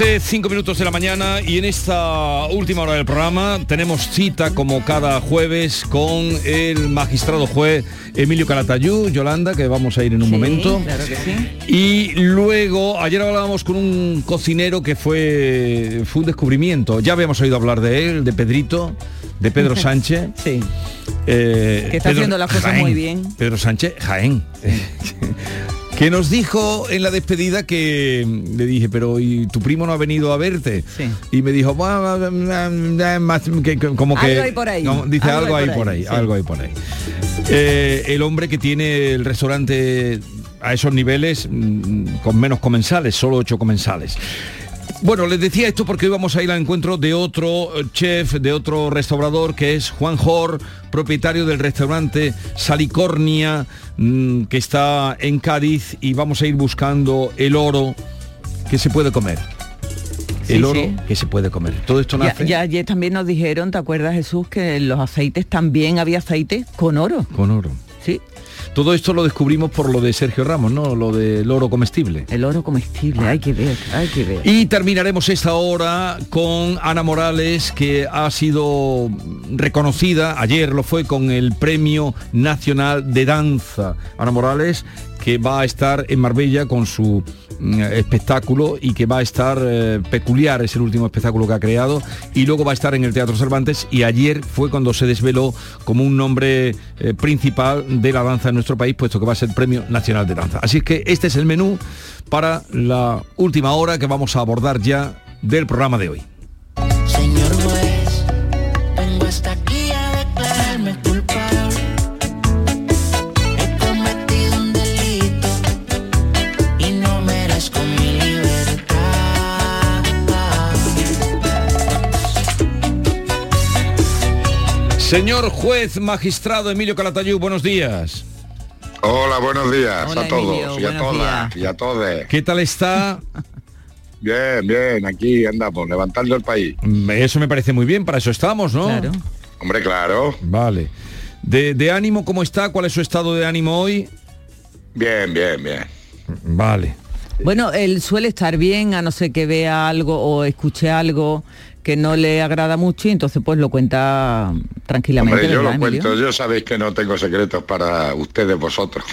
11, 5 minutos de la mañana y en esta última hora del programa tenemos cita como cada jueves con el magistrado juez Emilio Calatayú, Yolanda, que vamos a ir en un Sí, momento. claro que sí. Y luego, ayer hablábamos con un cocinero que fue, fue un descubrimiento. Ya habíamos oído hablar de él, de Pedrito, de Pedro Sánchez. Sí. Eh, Que está haciendo las cosas Jaén. muy bien. Pedro Sánchez, Jaén. que nos dijo en la despedida que le dije, pero ¿y tu primo no ha venido a verte? Y me dijo, "Bueno, más que- que- como que... Algo hay por ahí. no, dice, algo, hay por ahí, sí. algo hay por ahí. Eh, el hombre que tiene el restaurante a esos niveles mm, con menos comensales, solo ocho comensales. Bueno, les decía esto porque hoy vamos a ir al encuentro de otro eh, chef, de otro restaurador que es Juan Jor, propietario del restaurante Salicornia, mm, que está en Cádiz y vamos a ir buscando el oro que se puede comer. El oro sí. que se puede comer. Todo esto Ya, nace ya ayer también nos dijeron, ¿te acuerdas Jesús? Que en los aceites también había aceite con oro. con oro. Todo esto lo descubrimos por lo de Sergio Ramos, ¿no? Lo del oro comestible. El oro comestible, hay que ver, hay que ver. Y terminaremos esta hora con Ana Morales, que ha sido reconocida, ayer lo fue, con el Premio Nacional de Danza. Ana Morales, que va a estar en Marbella con su mm, espectáculo y que va a estar eh, peculiar, es el último espectáculo que ha creado, y luego va a estar en el Teatro Cervantes y ayer fue cuando se desveló como un nombre eh, principal de la danza en nuestro país, puesto que va a ser Premio Nacional de Danza. Así que este es el menú para la última hora que vamos a abordar ya del programa de hoy. Señor juez magistrado Emilio Calatayud, buenos días. Hola, buenos días Hola, a todos Emilio, y a todas y a todos. ¿Qué tal está? Bien, bien, aquí andamos, levantando el país. Eso me parece muy bien, para eso estamos, ¿no? Claro. Hombre, claro. Vale. De, de ánimo, ¿cómo está? ¿Cuál es su estado de ánimo hoy? Bien, bien, bien. Vale. Bueno, él suele estar bien, a no ser que vea algo o escuche algo que no le agrada mucho y entonces pues lo cuenta tranquilamente. Hombre, yo ¿verdad, lo Emilio? cuento, yo sabéis que no tengo secretos para ustedes vosotros.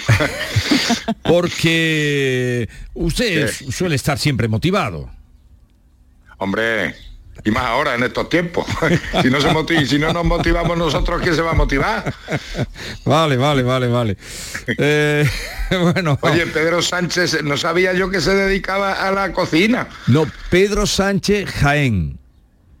Porque usted ¿Qué? suele estar siempre motivado. Hombre, y más ahora en estos tiempos. si no se motiva, si no nos motivamos nosotros, ¿quién se va a motivar? Vale, vale, vale, vale. Eh, bueno. Oye, Pedro Sánchez, no sabía yo que se dedicaba a la cocina. No, Pedro Sánchez Jaén.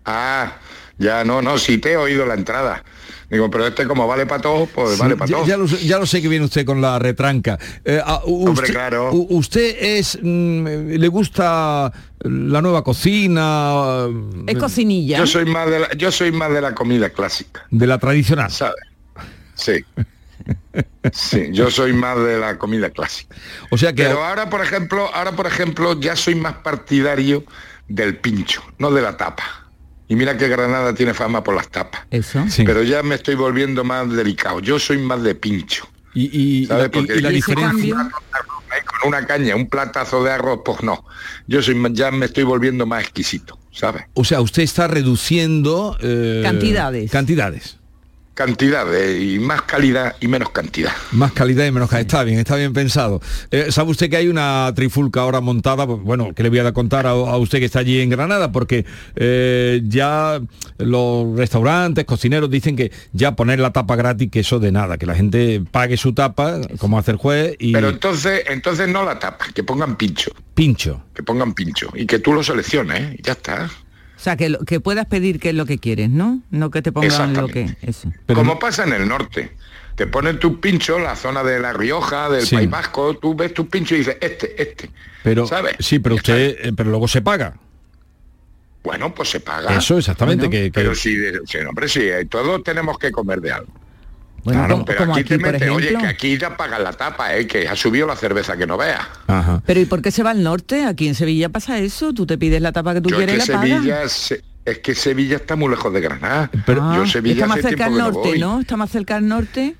Ah, ya no, no, sí te he oído la entrada. Digo, pero este como vale para todos, pues Sí, vale para todos. ya lo, sé- ya lo sé que viene usted con la retranca. Eh, ah, Hombre, claro. ¿Usted es mm, le gusta la nueva cocina? Es cocinilla. Yo soy más de la, yo soy más de la comida clásica, De la tradicional. ¿sabes? Sí. Sí, yo soy más de la comida clásica. O sea que Pero ahora, por ejemplo, ahora por ejemplo, ya soy más partidario del pincho, no de la tapa. Y mira que Granada tiene fama por las tapas. Eso. Sí. Pero ya me estoy volviendo más delicado. Yo soy más de pincho. y, y- ¿sabes? Porque y la ¿Y ese diferencia. con una caña, un platazo de arroz, pues no. Yo soy ya me estoy volviendo más exquisito, ¿sabes? O sea, usted está reduciendo eh, Cantidades. Cantidades. Cantidad de- y más calidad y menos cantidad. Más calidad y menos calidad. Está bien, está bien pensado. Eh, ¿Sabe usted que hay una trifulca ahora montada? Pues, Bueno, que le voy a contar a, a usted que está allí en Granada, porque eh, ya los restaurantes, cocineros dicen que ya poner la tapa gratis, que eso de nada, que la gente pague su tapa, como hace el juez, y Pero entonces, entonces no la tapas, que pongan pincho, pincho. que pongan pincho y que tú lo selecciones y ya está. O sea, que, lo- que puedas pedir qué es lo que quieres, ¿no? No que te pongan lo que... Eso. Pero Como no- pasa en el norte. Te ponen tu pincho, la zona de La Rioja, del Sí. País Vasco, tú ves tu pincho y dices, este, este. Pero, ¿Sabes? sí, pero usted, eh, pero luego se paga. Bueno, pues se paga. Eso exactamente, Bueno, que, que- Pero sí, de- sí, hombre, sí, eh, todos tenemos que comer de algo. Bueno, Claro, como, Pero como aquí, aquí, te por mete, oye, que aquí ya pagan la tapa, ¿eh? que ha subido la cerveza que no veas. Pero ¿y por qué se va al norte? Aquí en Sevilla pasa eso. Tú te pides la tapa que tú Yo es quieres que y la. Sevilla, se- es que Sevilla está muy lejos de Granada. Pero- Ah, yo Sevilla está más cerca al que no norte, voy. ¿no? Está más cerca al norte.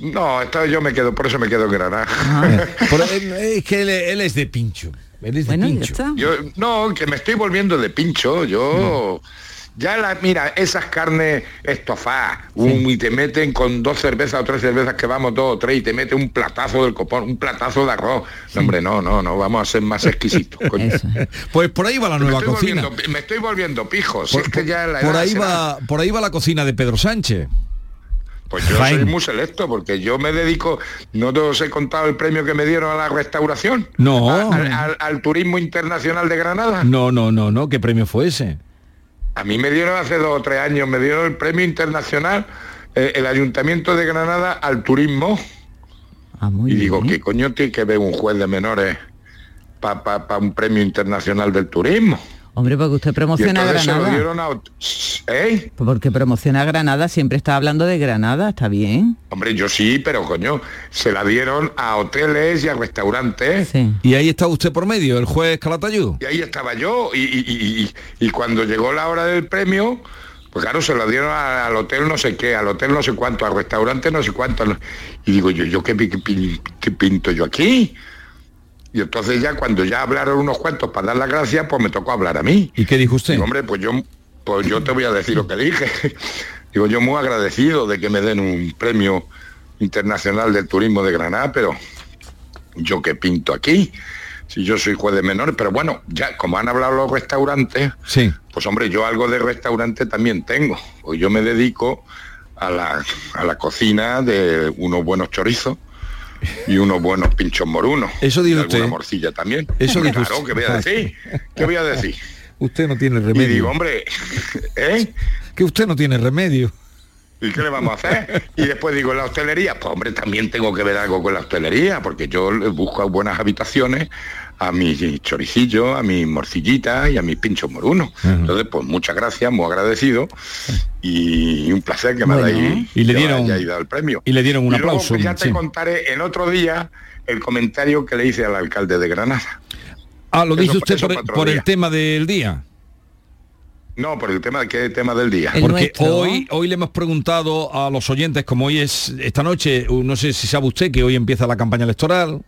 No, esta yo me quedo, por eso me quedo en Granada. Pero él- es que él, él es de pincho. Él es de Bueno, ya pincho. está. Yo, no, que me estoy volviendo de pincho. Yo, ya la, mira, esas carnes estofadas, y te meten con dos cervezas o tres cervezas que vamos dos o tres y te mete un platazo del copón, un platazo de arroz. No, hombre, no, no, no, vamos a ser más exquisitos. Pues por ahí va la Me nueva estoy, cocina. me estoy volviendo pijo. si Por, es que ya la por edad ahí va, por ahí va la cocina de Pedro Sánchez. Pues yo soy muy selecto porque yo me dedico, no te os he contado el premio que me dieron a la restauración. No. A- Al, al- al turismo internacional de Granada. No, no, no, no. ¿Qué premio fue ese? A mí me dieron hace dos o tres años, me dieron el premio internacional, eh, el Ayuntamiento de Granada al turismo. Ah, muy y digo, bien. ¿qué coño tiene que ver un juez de menores para un premio internacional del turismo? Hombre, porque usted promociona entonces se lo Granada. a... ¿Eh? Porque promociona Granada, siempre está hablando de Granada, está bien. Hombre, yo sí, pero coño, se la dieron a hoteles y a restaurantes. Sí. Y ahí está usted por medio, el juez Calatayud. Y ahí estaba yo. Y, y- y- y- y cuando llegó la hora del premio, pues claro, se lo dieron a- al hotel no sé qué, al hotel no sé cuánto, al restaurante no sé cuánto. Y digo yo, ¿yo qué, qué qué pinto yo aquí? Y entonces ya cuando ya hablaron unos cuantos para dar las gracias, pues me tocó hablar a mí. ¿Y qué dijo usted? Digo, hombre, pues yo, pues yo te voy a decir lo que dije. Digo, yo muy agradecido de que me den un premio internacional del turismo de Granada, pero yo que pinto aquí, si yo soy juez de menores, pero bueno, ya como han hablado los restaurantes, Sí. pues hombre, yo algo de restaurante también tengo. Pues yo me dedico a la, a la cocina de unos buenos chorizos y unos buenos pinchos morunos. Eso dijo Y alguna usted. morcilla también. Eso dijo claro, usted. ¿qué voy a decir? ¿Qué voy a decir? Usted no tiene Y remedio. digo, hombre, ¿eh? Que usted no tiene remedio. ¿Y qué le vamos a hacer? Y después digo, la hostelería, pues hombre, también tengo que ver algo con la hostelería, porque yo busco buenas habitaciones a mis choricillos, a mis morcillitas y a mis pinchos morunos. Entonces, pues muchas gracias, muy agradecido y un placer que me Bueno. hayáis Y le dieron- hayáis dado el premio. y le dieron un Y luego, aplauso, pues, ya te sí. contaré en otro día el comentario que le hice al alcalde de Granada. Ah, lo Eso- dice usted por, el tema del día. No, por el tema, ¿qué tema del día? El Porque nuestro. hoy, hoy le hemos preguntado a los oyentes, como hoy es esta noche, no sé si sabe usted que hoy empieza la campaña electoral.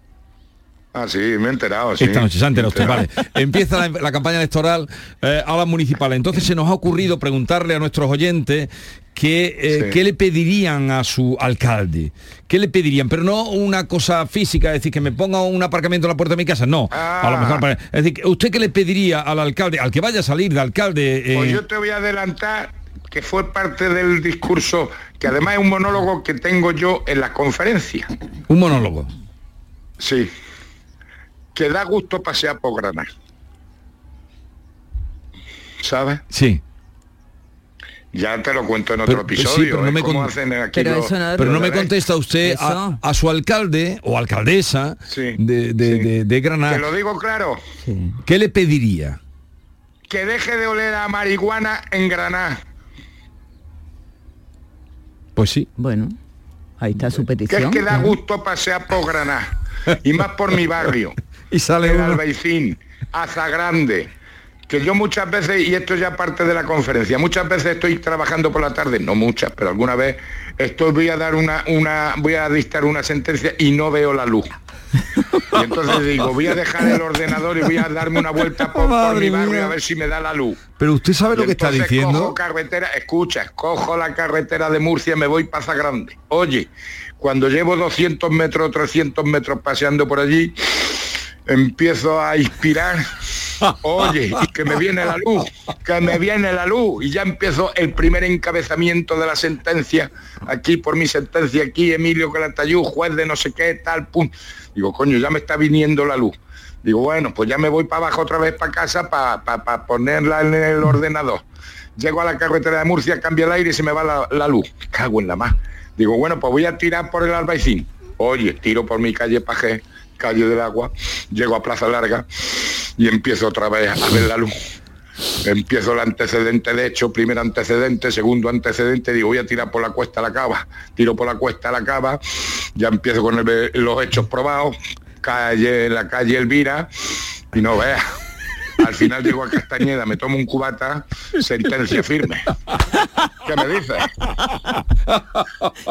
Ah, sí, me he enterado, sí. Esta noche, se ha enterado usted, vale. Empieza la, la campaña electoral eh, a las municipales. Entonces se nos ha ocurrido preguntarle a nuestros oyentes que, eh, Sí. qué le pedirían a su alcalde. ¿Qué le pedirían? Pero no una cosa física, es decir, que me ponga un aparcamiento en la puerta de mi casa. No. A lo Ah. mejor para- es decir, ¿usted qué le pediría al alcalde, al que vaya a salir de alcalde? eh, Pues yo te voy a adelantar que fue parte del discurso, que además es un monólogo que tengo yo en la conferencia. un monólogo. Sí. Que da gusto pasear por Granada. ¿Sabes? Sí. Ya te lo cuento en otro Pero- sí, episodio. pero no me como con- hacen aquí Pero los- eso no- Pero no me los- contesta usted a, su alcalde o alcaldesa Sí, de, de- sí. de- de Granada. Te lo digo claro. Sí. ¿Qué le pediría? Que deje de oler a marihuana en Granada. Pues sí. Bueno, ahí está su Que es petición. que da gusto pasear por Granada. Y más por mi barrio. Y sale el Albaicín, Azagrande, que yo muchas veces, y esto ya parte de la conferencia, muchas veces estoy trabajando por la tarde, no muchas, pero alguna vez estoy, voy a dar una, una, voy a dictar una sentencia y no veo la luz. Y entonces digo, voy a dejar el ordenador y voy a darme una vuelta por, por mi barrio a ver si me da la luz. Pero usted sabe lo que está diciendo. Cojo carretera, escucha, cojo la carretera de Murcia, me voy Paza Grande. Oye, cuando llevo 200 metros, 300 metros paseando por allí, empiezo a inspirar. Oye, que me viene la luz, que me viene la luz. Y ya empiezo el primer encabezamiento de la sentencia. Aquí por mi sentencia, aquí Emilio Calatayud, juez de no sé qué, tal, pum. Digo, coño, ya me está viniendo la luz. Digo, bueno, pues ya me voy para abajo otra vez para casa para ponerla en el ordenador. Llego a la carretera de Murcia, cambio el aire y se me va la, la luz. Cago en la más. Digo, bueno, pues voy a tirar por el Albaicín. Oye, tiro por mi calle Pajé, calle del agua, llego a Plaza Larga y empiezo otra vez a ver la luz. Empiezo el antecedente de hecho, primer antecedente, segundo antecedente, digo voy a tirar por la cuesta a la cava, tiro por la cuesta a la cava, ya empiezo con los hechos probados, calle, la calle Elvira, y no veas. Al final llego a Castañeda, me tomo un cubata, sentencia firme. ¿Qué me dices?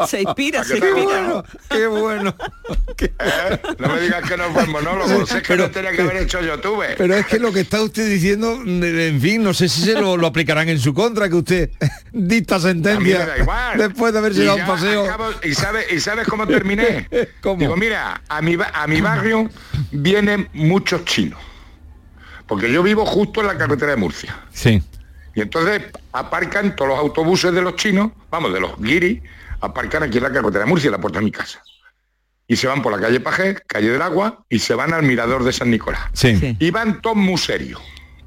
Se inspira, ¿A se inspira. gusta? Qué bueno. Qué- ¿Eh? No me digas que no fue monólogo, sé que Pero- lo tenía que haber hecho yo tuve. Pero es que lo que está usted diciendo, en fin, no sé si se lo, lo aplicarán en su contra, que usted dicta A mí me sentencia da igual. después de haber Y llegado a un ya paseo. acabo- y, sabes, ¿Y sabes cómo terminé? ¿Cómo? Digo, mira, a mi, a mi barrio vienen muchos chinos. Porque yo vivo justo en la carretera de Murcia. Sí. Y entonces aparcan todos los autobuses de los chinos, vamos, de los guiris, aparcan aquí en la carretera de Murcia, en la puerta de mi casa. Y se van por la calle Pajé, calle del Agua, y se van al mirador de San Nicolás. Sí. Sí. Y van todos muy serios.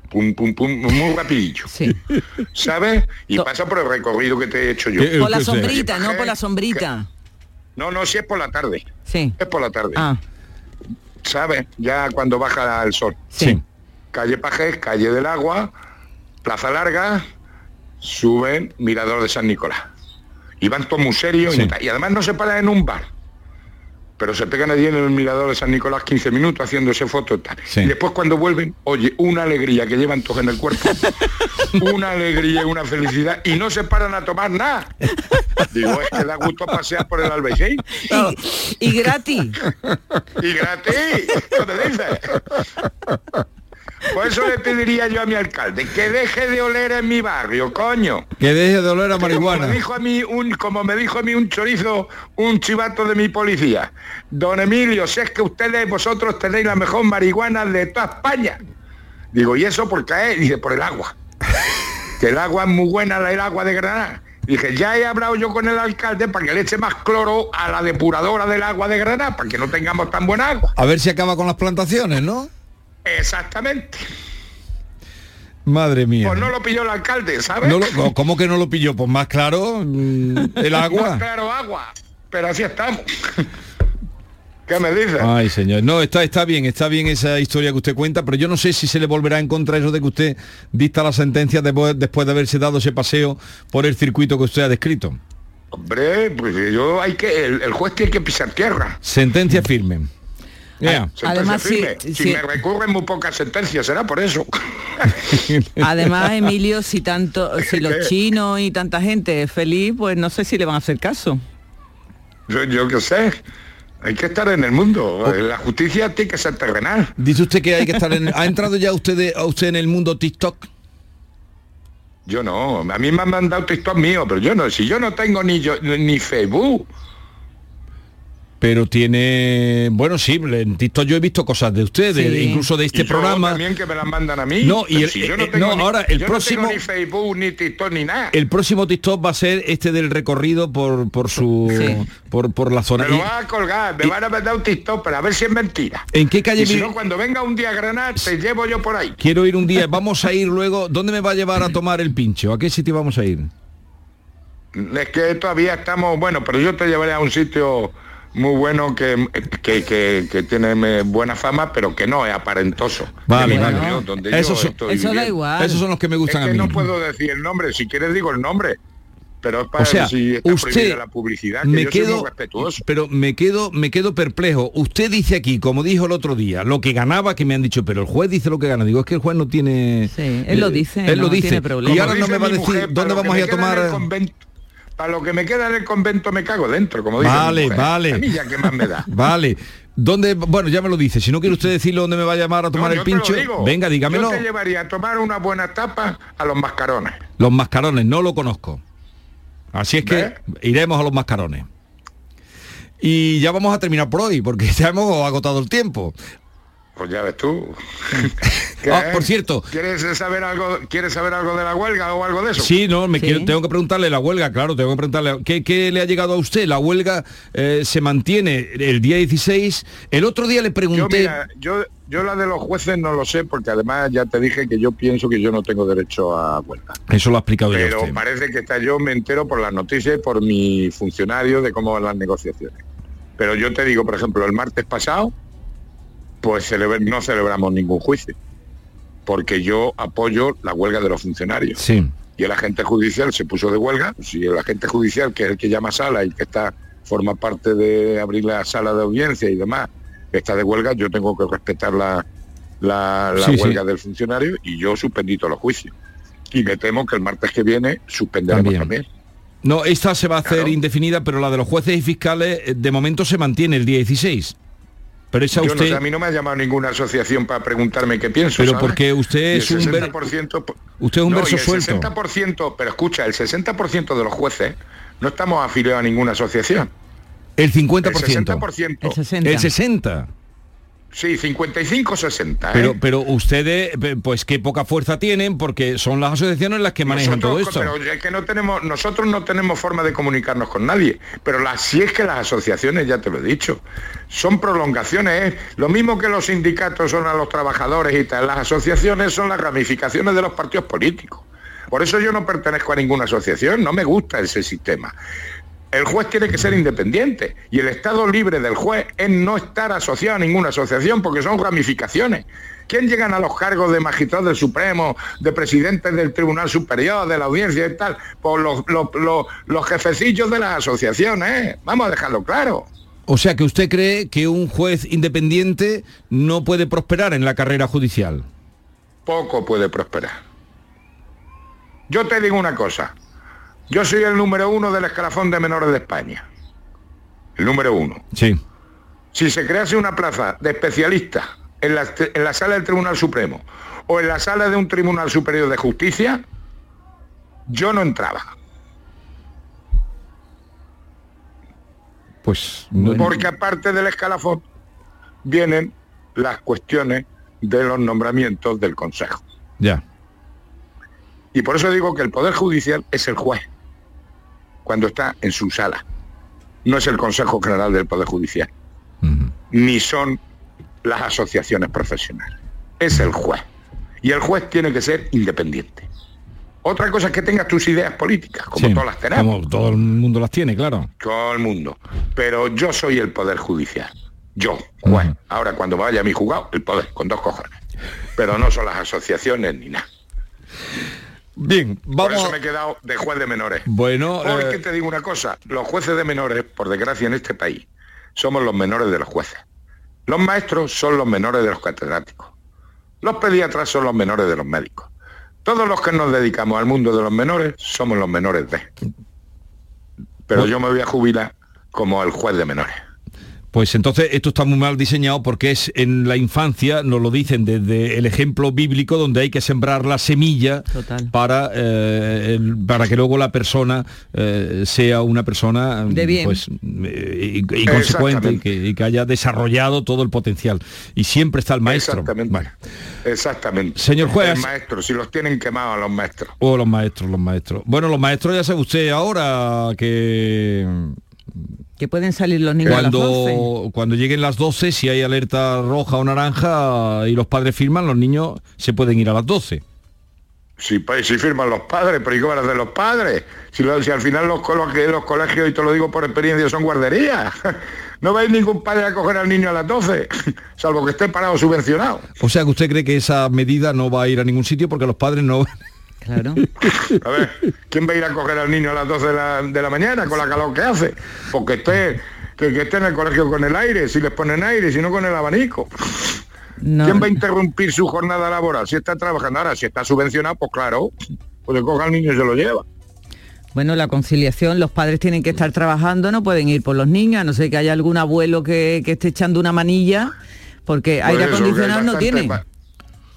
Pum, pum, pum, muy rapidillo. Sí. ¿Sabes? Y pasa por el recorrido que te he hecho yo. ¿Qué- Por la sombrita, no por la sombrita. No, no, si es por la tarde. Sí. Es por la tarde. Ah, ¿Sabes? Ya cuando baja el sol. sí. Calle Pajés, calle del Agua, Plaza Larga, suben Mirador de San Nicolás. Y van todos muy serios y Sí. y además no se paran en un bar. Pero se pegan allí en el Mirador de San Nicolás 15 minutos haciéndose fotos y tal. Sí. Y después cuando vuelven, oye, una alegría que llevan todos en el cuerpo. una alegría y una felicidad. Y no se paran a tomar nada. Digo, es que da gusto pasear por el Albaicín. Y, y gratis. Y gratis, ¿qué me dices? Por eso le pediría yo a mi alcalde que deje de oler en mi barrio, coño. Que deje de oler a Como marihuana. me dijo a mí un, como me dijo a mí un chorizo, un chivato de mi policía. Don Emilio, si es que ustedes, vosotros tenéis la mejor marihuana de toda España. Digo, ¿y eso por qué? Dice, por el agua. Que el agua es muy buena, la- el agua de Granada. Dije, ya he hablado yo con el alcalde para que le eche más cloro a la depuradora del agua de Granada, para que no tengamos tan buena agua. A ver si acaba con las plantaciones, ¿no? Exactamente. Madre mía. Pues no lo pilló el alcalde, ¿sabes? No lo- ¿Cómo que no lo pilló? Pues más claro, mm, el Más agua. claro agua. Pero así estamos. ¿Qué me dices? Ay, señor. No, está, está bien, está bien esa historia que usted cuenta, pero yo no sé si se le volverá en contra eso de que usted dicta la sentencia después, después de haberse dado ese paseo por el circuito que usted ha descrito. Hombre, pues yo hay que, el, el juez tiene que pisar tierra. Sentencia firme. Además, si me recurren muy pocas sentencias, será por eso. Además, Emilio, si tanto, si los chinos y tanta gente es feliz, pues no sé si le van a hacer caso. yo, yo qué sé. Hay que estar en el mundo. Oh. La justicia tiene que ser terrenal. Dice usted que hay que estar en... ¿Ha entrado ya usted, de- a usted en el mundo TikTok? Yo no. A mí me han mandado TikTok mío, pero yo no. Si yo no tengo ni yo ni Facebook. Pero tiene... Bueno, sí, en TikTok yo he visto cosas de usted, de- Sí. incluso de Y este yo programa. también que me las mandan a mí. No, y el- si yo eh, no, ni- ahora, el yo próximo- No tengo ni Facebook, ni TikTok, ni nada. El próximo TikTok va a ser este del recorrido por, por su... Sí. Por, por la zona. Me lo Y- van a colgar, me van a mandar un TikTok, pero a ver si es mentira. ¿En qué calle Y si no, cuando venga un día a Granada, te llevo yo por ahí. Quiero ir un día, vamos a ir luego. ¿Dónde me va a llevar a tomar el pincho? ¿A qué sitio vamos a ir? Es que todavía estamos, bueno, pero yo te llevaré a un sitio muy bueno que, que, que- que tiene eh, buena fama, pero que no es aparentoso. Vale, vale. donde yo estoy Eso da igual. Esos son los que me Es gustan que a mí. no puedo decir el nombre, si quieres digo el nombre, pero es para O sea, si está usted prohibida la publicidad, que me yo soy quedo, muy respetuoso. pero me quedo, me quedo perplejo. Usted dice aquí, como dijo el otro día, lo que ganaba, que me han dicho, pero el juez dice lo que gana. Digo, es que el juez no tiene. Sí, él lo dice, Él lo no dice. tiene problema. Y ahora no dice me va a decir mujer, dónde lo vamos a ir a tomar. Para lo que me queda en el convento me cago dentro, como dice mi Vale, mujer. vale. A mí ya que más me da. Vale. ¿Dónde? Bueno, ya me lo dice. Si no quiere usted decirlo dónde me va a llamar a tomar No, el pincho, venga, dígamelo. Yo te llevaría a tomar una buena tapa a los mascarones. Los mascarones, no lo conozco. Así es que iremos a los mascarones. Y ya vamos a terminar por hoy, porque ya hemos agotado el tiempo. Pues ya ves tú. Ah, por cierto. ¿Quieres saber algo? ¿Quieres saber algo de la huelga o algo de eso? Sí, no, me Sí. quiero- tengo que preguntarle la huelga, claro, tengo que preguntarle ¿qué, qué le ha llegado a usted. La huelga eh, se mantiene el día 16. El otro día le Yo pregunté. mira, yo, yo la de los jueces no lo sé porque además ya te dije que yo pienso que yo no tengo derecho a huelga. Eso lo ha explicado ya Pero usted. parece que está yo me entero por las noticias y por mi funcionario de cómo van las negociaciones. Pero yo te digo, por ejemplo, el martes pasado, pues celebra- no celebramos ningún juicio, porque yo apoyo la huelga de los funcionarios. Sí. Y el agente judicial se puso de huelga, si el agente judicial, que es el que llama sala y que está forma parte de abrir la sala de audiencia y demás, está de huelga, yo tengo que respetar la, la, la Sí, sí. huelga del funcionario y yo suspendí todos los juicios. Y me temo que el martes que viene suspenderemos También. también. No, esta se va a hacer Claro. indefinida, pero la de los jueces y fiscales eh, de momento se mantiene el día 16. Pero esa Yo no usted. sé, a mí no me ha llamado ninguna asociación para preguntarme qué pienso. Pero ¿sabes? porque usted el es un ver- 60%, po- usted es un No, verso y el suelto. 60%, pero escucha, el 60% de los jueces no estamos afiliados a ninguna asociación. El El 50%. 60%. El 60. El 60. Sí, 55-60. ¿eh? Pero, pero ustedes, pues qué poca fuerza tienen, porque son las asociaciones las que manejan todo esto. Pero es que no tenemos, nosotros no tenemos forma de comunicarnos con nadie. Pero las, si es que las asociaciones, ya te lo he dicho, son prolongaciones. ¿eh? Lo mismo que los sindicatos son a los trabajadores y tal, las asociaciones son las ramificaciones de los partidos políticos. Por eso yo no pertenezco a ninguna asociación, no me gusta ese sistema. El juez tiene que ser independiente y el estado libre del juez es no estar asociado a ninguna asociación porque son ramificaciones. ¿Quién llegan a los cargos de magistrado del Supremo, de presidentes del Tribunal Superior, de la audiencia y tal? Por los, los, los- los jefecillos de las asociaciones, ¿eh? Vamos a dejarlo claro. O sea que usted cree que un juez independiente no puede prosperar en la carrera judicial. Poco puede prosperar. Yo te digo una cosa. Yo soy el número uno del escalafón de menores de España. El número uno. Sí. si se crease una plaza de especialista en la, en la sala del Tribunal Supremo o en la sala de un Tribunal Superior de Justicia, yo no entraba. Pues no- Porque aparte del escalafón vienen las cuestiones de los nombramientos del Consejo. ya. Y por eso digo que el Poder Judicial es el juez, cuando está en su sala. No es el Consejo General del Poder Judicial, ni son las asociaciones profesionales. Es el juez. Y el juez tiene que ser independiente. Otra cosa es que tengas tus ideas políticas, como Sí, todas las tenemos, Como todo el mundo las tiene, claro. todo el mundo. Pero yo soy el Poder Judicial. Yo, juez. Ahora cuando vaya a mi juzgado, el poder, con dos cojones. Pero no son las asociaciones ni nada. Bien, Por vamos. eso me he quedado de juez de menores. Bueno, Porque eh, te digo una cosa, los jueces de menores, por desgracia en este país, somos los menores de los jueces. Los maestros son los menores de los catedráticos. Los pediatras son los menores de los médicos. Todos los que nos dedicamos al mundo de los menores somos los menores de. Pero yo me voy a jubilar como el juez de menores. Pues entonces esto está muy mal diseñado porque es en la infancia, nos lo dicen desde el ejemplo bíblico, donde hay que sembrar la semilla Total. para, eh, el- para que luego la persona eh, sea una persona De bien. pues, eh, y, y consecuente y que, y que haya desarrollado todo el potencial. Y siempre está el maestro. Exactamente. Bueno, Exactamente. Señor juez. El maestro, si los tienen quemados a los maestros. o los maestros, los maestros. Bueno, los maestros ya sabe usted ahora que Que pueden salir los niños a las 12. cuando, cuando lleguen las 12, si hay alerta roja o naranja y los padres firman, los niños se pueden ir a las 12. Si, si firman los padres, pero ¿y qué van a hacer los padres? Si, lo- si al final los, los colegios, y te lo digo por experiencia, son guarderías. No va a ir ningún padre a coger al niño a las 12, salvo que esté parado subvencionado. O sea que usted cree que esa medida no va a ir a ningún sitio porque los padres no... Claro. A ver, ¿quién va a ir a coger al niño a las 12 de la, de la mañana con la calor que hace? Porque esté, que, que esté en el colegio con el aire, si les ponen aire, si no con el abanico. No. ¿Quién va a interrumpir su jornada laboral si está trabajando? Ahora, si está subvencionado, pues claro, pues le coge al niño y se lo lleva. Bueno, la conciliación, los padres tienen que estar trabajando, no pueden ir por los niños, a no ser que haya algún abuelo que, que esté echando una manilla, porque Por aire acondicionado no tienen.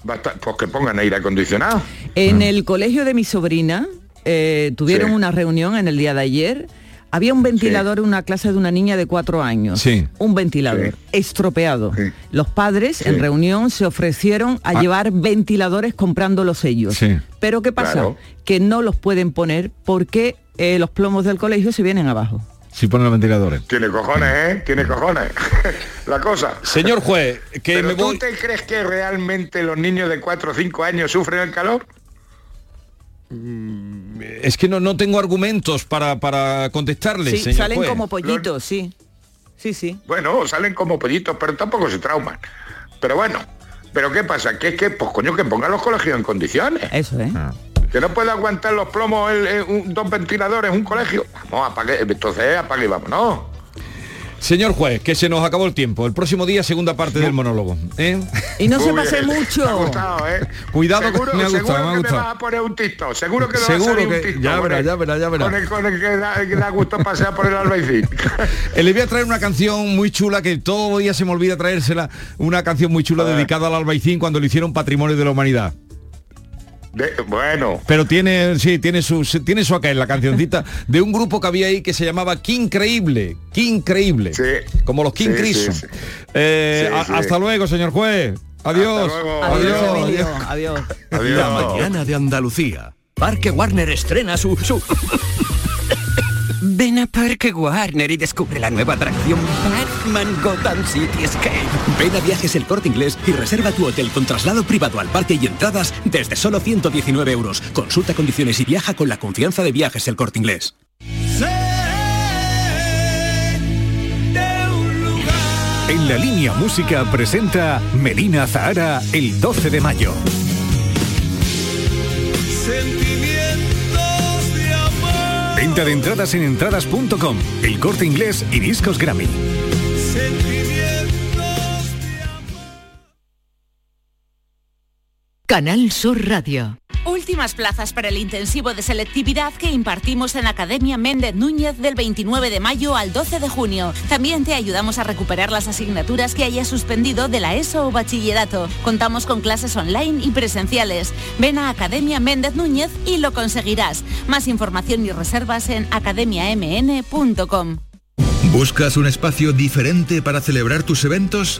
Ba- basta- pues que pongan aire acondicionado. En el colegio de mi sobrina eh, tuvieron Sí. una reunión en el día de ayer. Había un ventilador en una clase de una niña de cuatro años. Sí. Un ventilador Sí. estropeado. Sí. Los padres Sí. en reunión se ofrecieron a Ah. llevar ventiladores comprándolos ellos. Sí. Pero ¿qué pasa? Claro. Que no los pueden poner porque eh, los plomos del colegio se vienen abajo. Si ponen los ventiladores. Tiene cojones, ¿eh? Tiene cojones. La cosa. Señor juez, que ¿Pero me tú voy... te crees que realmente los niños de 4 o 5 años sufren el calor? Es que no, no tengo argumentos para, para contestarle, Sí, señor salen juez. como pollitos, sí. Sí, sí. Bueno, salen como pollitos, pero tampoco se trauman. Pero bueno, ¿pero qué pasa? Que es que, pues coño, que pongan los colegios en condiciones. Eso, ¿eh? Ah. Que no puede aguantar los plomos el- el- un- dos ventiladores un colegio. Vamos, apague, entonces apague y vámonos. Señor juez, que se nos acabó el tiempo. El próximo día, segunda parte del monólogo. ¿eh? Y no se pase bien. Me ha mucho. gustado, ¿eh? Cuidado que seguro, me ha gustado, seguro me ha que gustado. vas a poner un TikTok. Seguro que me Seguro va a salir que- un TikTok. ya con verá, el- ya verá, ya verá. Con el, con el que, da, que da gusto pasear por el albaicín. Eh, Le voy a traer una canción muy chula que todo día se me olvida traérsela. Una canción muy chula dedicada al albaicín cuando le hicieron patrimonio de la humanidad. De- bueno, Pero tiene, sí, tiene su, tiene su aquel, la cancioncita de un grupo que había ahí que se llamaba King Increíble. King Increíble. Sí. Como los King Sí, sí. Eh, Sí, a- sí. Hasta luego, señor juez. Adiós. Hasta luego. Adiós, Adiós. Emilio. Adiós. adiós. La mañana de Andalucía. Parque Warner estrena su... su... Ven a Parque Warner y descubre la nueva atracción Batman Gotham City Escape. Ven a Viajes El Corte Inglés y reserva tu hotel con traslado privado al parque y entradas desde solo 119 euros. Consulta condiciones y viaja con la confianza de Viajes El Corte Inglés. En la línea música presenta Melina Zahara el 12 de mayo. Venta de entradas en entradas.com, el corte inglés y discos Grammy. Canal Sur Radio. Últimas plazas para el intensivo de selectividad que impartimos en la Academia Méndez Núñez del 29 de mayo al 12 de junio. También te ayudamos a recuperar las asignaturas que hayas suspendido de la ESO o bachillerato. Contamos con clases online y presenciales. Ven a Academia Méndez Núñez y lo conseguirás. Más información y reservas en academiamn.com. ¿Buscas un espacio diferente para celebrar tus eventos?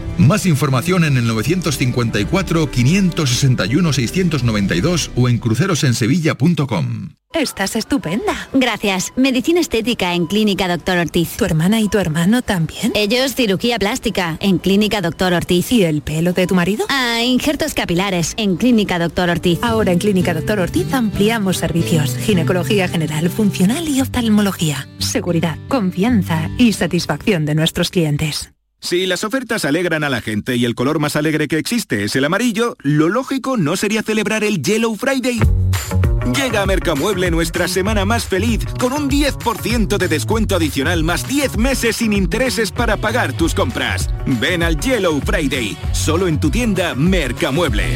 Más información en el 954-561-692 o en crucerosensevilla.com. Estás estupenda. Gracias. Medicina estética en Clínica Doctor Ortiz. ¿Tu hermana y tu hermano también? Ellos cirugía plástica en Clínica Doctor Ortiz. ¿Y el pelo de tu marido? Ah, injertos capilares en Clínica Doctor Ortiz. Ahora en Clínica Doctor Ortiz ampliamos servicios. Ginecología general, funcional y oftalmología. Seguridad, confianza y satisfacción de nuestros clientes. Si las ofertas alegran a la gente y el color más alegre que existe es el amarillo, lo lógico no sería celebrar el Yellow Friday. Llega a Mercamueble nuestra semana más feliz con un 10% de descuento adicional más 10 meses sin intereses para pagar tus compras. Ven al Yellow Friday, solo en tu tienda Mercamueble.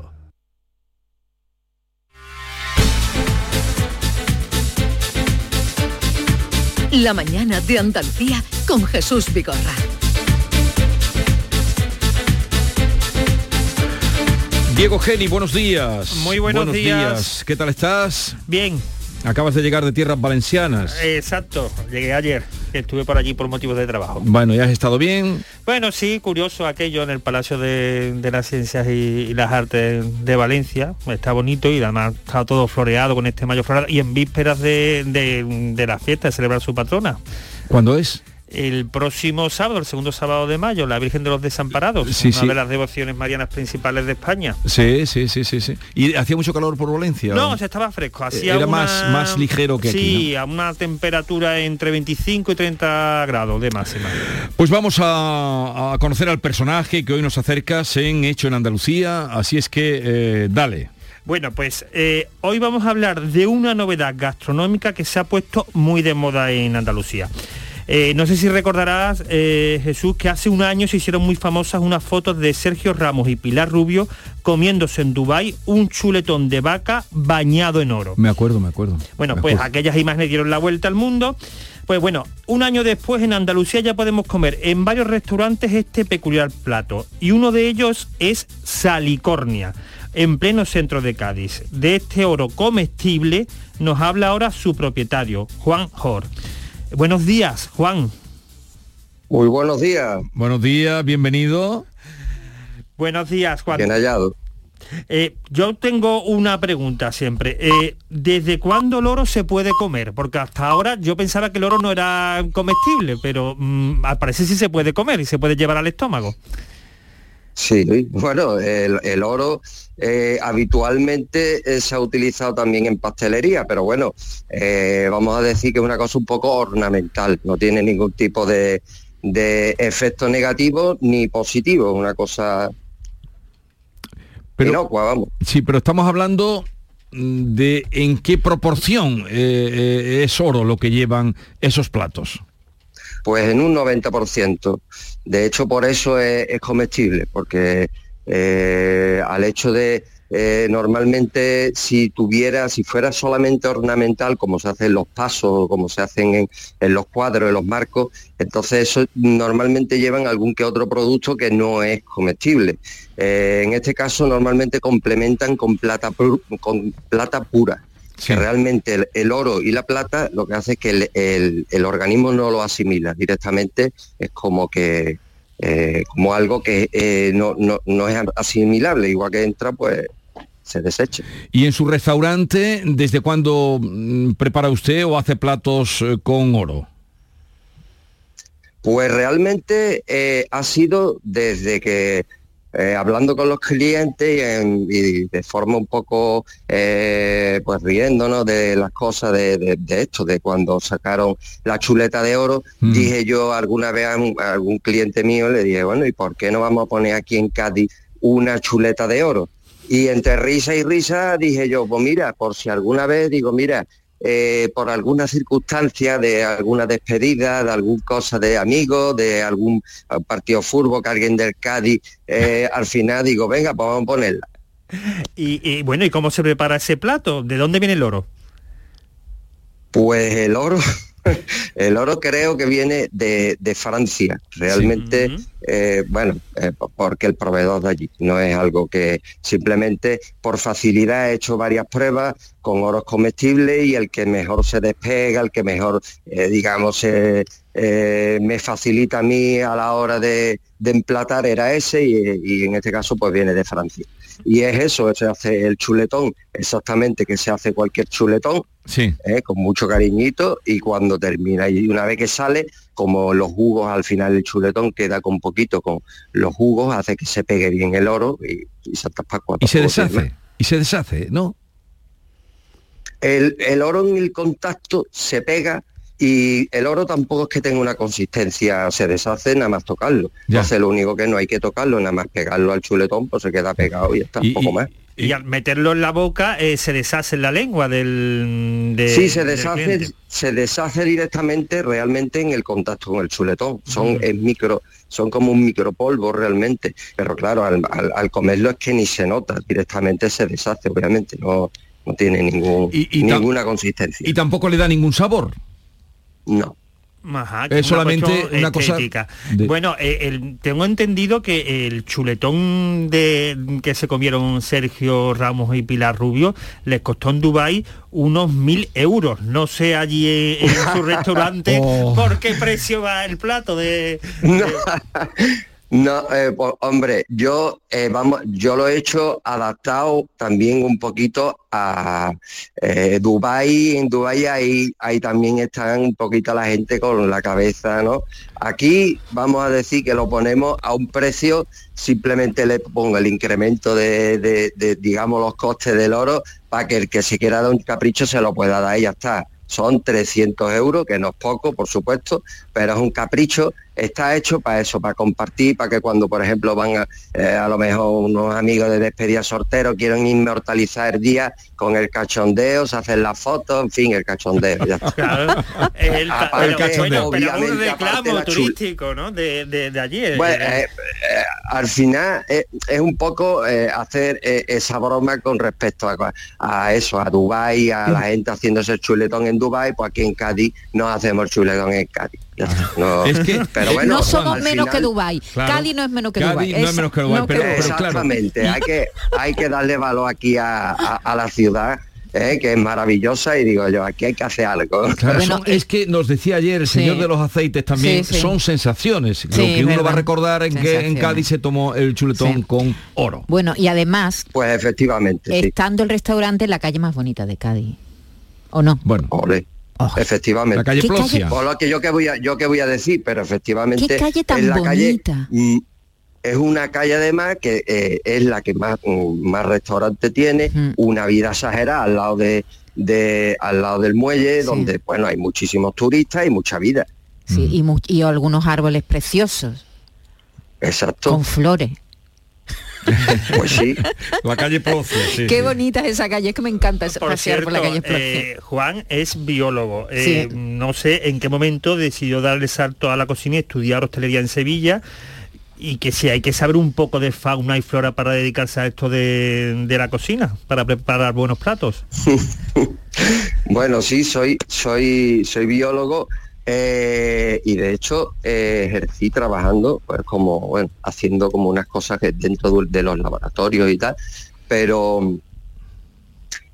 La mañana de Andalucía con Jesús Vigorra. Diego Geni, buenos días. Muy buenos días. ¿Qué tal estás? Bien. Acabas de llegar de tierras valencianas. Exacto, llegué ayer, estuve por allí por motivos de trabajo. Bueno, ¿ya has estado bien? Bueno, sí, curioso aquello en el Palacio de, de las Ciencias y, y las Artes de Valencia. Está bonito y además está todo floreado con este mayo floral y en vísperas de, de- de la fiesta, de celebrar su patrona. ¿Cuándo es? El próximo sábado, el segundo sábado de mayo, la Virgen de los Desamparados, Sí, una sí. de las devociones marianas principales de España. Sí, sí, sí, sí, sí. ¿Y hacía mucho calor por Valencia? No, se estaba fresco. Hacía Era una- más- más ligero que aquí, Sí, a una temperatura entre 25 y 30 grados de máxima. Pues vamos a, a conocer al personaje que hoy nos acercas en Hecho en Andalucía, así es que eh, dale. Bueno, pues eh, hoy vamos a hablar de una novedad gastronómica que se ha puesto muy de moda en Andalucía. Eh, no sé si recordarás, eh, Jesús, que hace un año se hicieron muy famosas unas fotos de Sergio Ramos y Pilar Rubio comiéndose en Dubái un chuletón de vaca bañado en oro. Me acuerdo, me acuerdo. Bueno, Me pues acuerdo. aquellas imágenes dieron la vuelta al mundo. Pues bueno, un año después en Andalucía ya podemos comer en varios restaurantes este peculiar plato. Y uno de ellos es Salicornia, en pleno centro de Cádiz. De este oro comestible nos habla ahora su propietario, Juan Jor. Buenos días, Juan. Muy buenos días. Buenos días, bienvenido. Buenos días, Juan. Bien hallado. Eh, yo tengo una pregunta siempre. Eh, ¿Desde cuándo el oro se puede comer? Porque hasta ahora yo pensaba que el oro no era comestible, pero mm, al parecer sí se puede comer y se puede llevar al estómago. Sí, bueno, el, el oro eh, habitualmente eh, se ha utilizado también en pastelería, pero bueno, eh, vamos a decir que es una cosa un poco ornamental, no tiene ningún tipo de, de efecto negativo ni positivo, es una cosa Pero- inocua, vamos. Sí, pero estamos hablando mm, de en qué proporción es oro lo que llevan esos platos. Pues en un 90%. De hecho, por eso es, es comestible, porque eh, al hecho de eh, normalmente si tuviera, si fuera solamente ornamental, como se hace en los pasos, como se hacen en, los cuadros, en los marcos, entonces eso normalmente llevan algún que otro producto que no es comestible. Eh, en este caso normalmente complementan con plata, con plata pura que realmente el, el oro y la plata lo que hace es que el, el- el organismo no lo asimila directamente, es como que eh, como algo que eh, no, no- no es asimilable, igual que entra pues se desecha. Y en su restaurante, ¿desde cuándo mm, prepara usted o hace platos eh, con oro? Pues realmente eh, ha sido desde que eh, hablando con los clientes y, en- y de forma un poco eh, pues riéndonos de las cosas de, de- de esto, de cuando sacaron la chuleta de oro, Mm. dije yo alguna vez a, un- a algún cliente mío, le dije, bueno, ¿y por qué no vamos a poner aquí en Cádiz una chuleta de oro? Y entre risa y risa dije yo, pues mira, por si alguna vez digo, mira, eh, por alguna circunstancia de alguna despedida, de alguna cosa de amigos, de algún eh, partido fútbol que alguien del Cádiz, eh, al final digo, venga, pues vamos a ponerla. Y, y, bueno, ¿y cómo se prepara ese plato? ¿De dónde viene el oro? Pues el oro, el oro creo que viene de, de Francia. Realmente, eh, bueno, eh, po- porque el proveedor de allí no es algo que simplemente por facilidad he hecho varias pruebas con oros comestibles y el que mejor se despega, el que mejor, eh, digamos, me facilita a mí a la hora de, de emplatar era ese y, y en este caso pues viene de Francia. Y es eso, se hace el chuletón, exactamente que se hace cualquier chuletón, Sí. ¿eh? con mucho cariñito y cuando termina y una vez que sale como los jugos al final del chuletón queda con poquito con los jugos hace que se pegue bien el oro y, y se cuatro Y se deshace, y se deshace, ¿no? el, el oro en el contacto se pega y el oro tampoco es que tenga una consistencia, se deshace nada más tocarlo. Entonces lo único que no hay que tocarlo, nada más pegarlo al chuletón, pues se queda pegado y ya está, un poco más. Y al meterlo en la boca eh, se deshace en la lengua del... de- sí, se deshace, se deshace directamente realmente en el contacto con el chuletón. Son es micro, son como un micropolvo realmente. Pero claro, al, al- al comerlo es que ni se nota, directamente se deshace, obviamente, no, no tiene ningún, Y- ninguna consistencia. Y tampoco le da ningún sabor. No. Ajá, Es una solamente una cosa de- Bueno, eh, el- tengo entendido que el chuletón de que se comieron Sergio Ramos y Pilar Rubio les costó en Dubai unos mil euros. No sé allí en, en su restaurante Oh. por qué precio va el plato de... No. No, eh, hombre, yo eh, vamos, yo lo he hecho adaptado también un poquito a eh, Dubai. En Dubai ahí, ahí también están un poquito la gente con la cabeza, ¿no? Aquí vamos a decir que lo ponemos a un precio, simplemente le pongo el incremento de, de- de, digamos, los costes del oro para que el que se quiera dar un capricho se lo pueda dar y ya está. Son 300 euros, que no es poco, por supuesto, pero es un capricho. Está hecho para eso, para compartir, para que cuando, por ejemplo, van a, eh, a lo mejor unos amigos de despedida sortero quieren inmortalizar el día con el cachondeo, se hacen las fotos, en fin, el cachondeo. Ya está. Claro, el, Aparte, pero, bueno, pero un reclamo turístico, ¿no? De, de, de allí. Bueno, Eh, eh, eh, al final es un poco hacer esa broma con respecto a, a eso, a Dubai, a la gente haciéndose el chuletón en Dubai, pues aquí en Cádiz no hacemos el chuletón en Cádiz. Está, no- Es que- pero bueno, no somos menos que Dubái. Claro. Cádiz no es menos que Dubái. no es menos que Dubái, no pero- pero claro. Exactamente, hay que hay que darle valor aquí a, a- a la ciudad, eh, que es maravillosa y digo yo, aquí hay que hacer algo. Claro, son- es que nos decía ayer el Sí. señor de los aceites también, Sí, sí. son sensaciones. Lo que uno va a recordar en que en. Cádiz se tomó el chuletón con oro. Bueno, y además, Pues efectivamente, estando el restaurante en la calle más bonita de Cádiz. ¿O no? Bueno. Ole. Efectivamente. La calle lo que yo que voy a, yo que voy a decir, pero efectivamente ¿Qué calle tan es la calle, bonita? mm, es una calle además que eh, es la que más, mm, más restaurante tiene, una vida exagerada al lado de, de- al lado del muelle, donde bueno hay muchísimos turistas y mucha vida. Sí, y, mu- y algunos árboles preciosos, Exacto. con flores. Pues sí. La calle sí. Qué sí. bonita es esa calle, es que me encanta Por pasear por la calle eh, Juan es biólogo. Eh, Sí. No sé en qué momento decidió darle salto a la cocina y estudiar hostelería en Sevilla y que si hay que saber un poco de fauna y flora para dedicarse a esto de, de la cocina, para preparar buenos platos. Bueno, sí, soy, soy, soy biólogo eh, y de hecho eh, ejercí trabajando, pues como, bueno, haciendo como unas cosas que dentro de, los laboratorios y tal, pero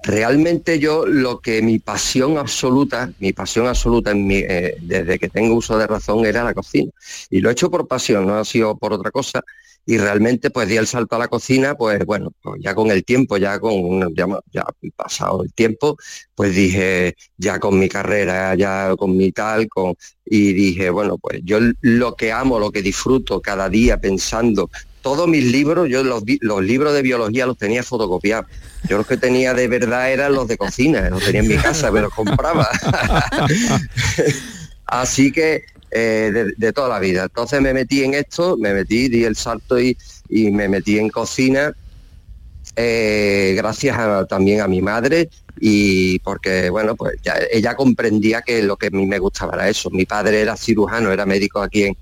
realmente yo lo que mi pasión absoluta, mi pasión absoluta en mi, eh, desde que tengo uso de razón era la cocina. Y lo he hecho por pasión, no ha sido por otra cosa. Y realmente pues di el salto a la cocina, pues bueno, pues ya con el tiempo, ya con ya, ya pasado el tiempo, pues dije, ya con mi carrera, ya con mi tal, con y dije, bueno, pues yo lo que amo, lo que disfruto cada día pensando, todos mis libros, yo los, los libros de biología los tenía fotocopiados. Yo los que tenía de verdad eran los de cocina, los tenía en mi casa, me los compraba. Así que eh, de, toda la vida. Entonces me metí en esto, me metí, di el salto y, y me metí en cocina eh, gracias a- también a mi madre y porque bueno pues ella comprendía que lo que a mí me gustaba era eso mi padre era cirujano era médico aquí en,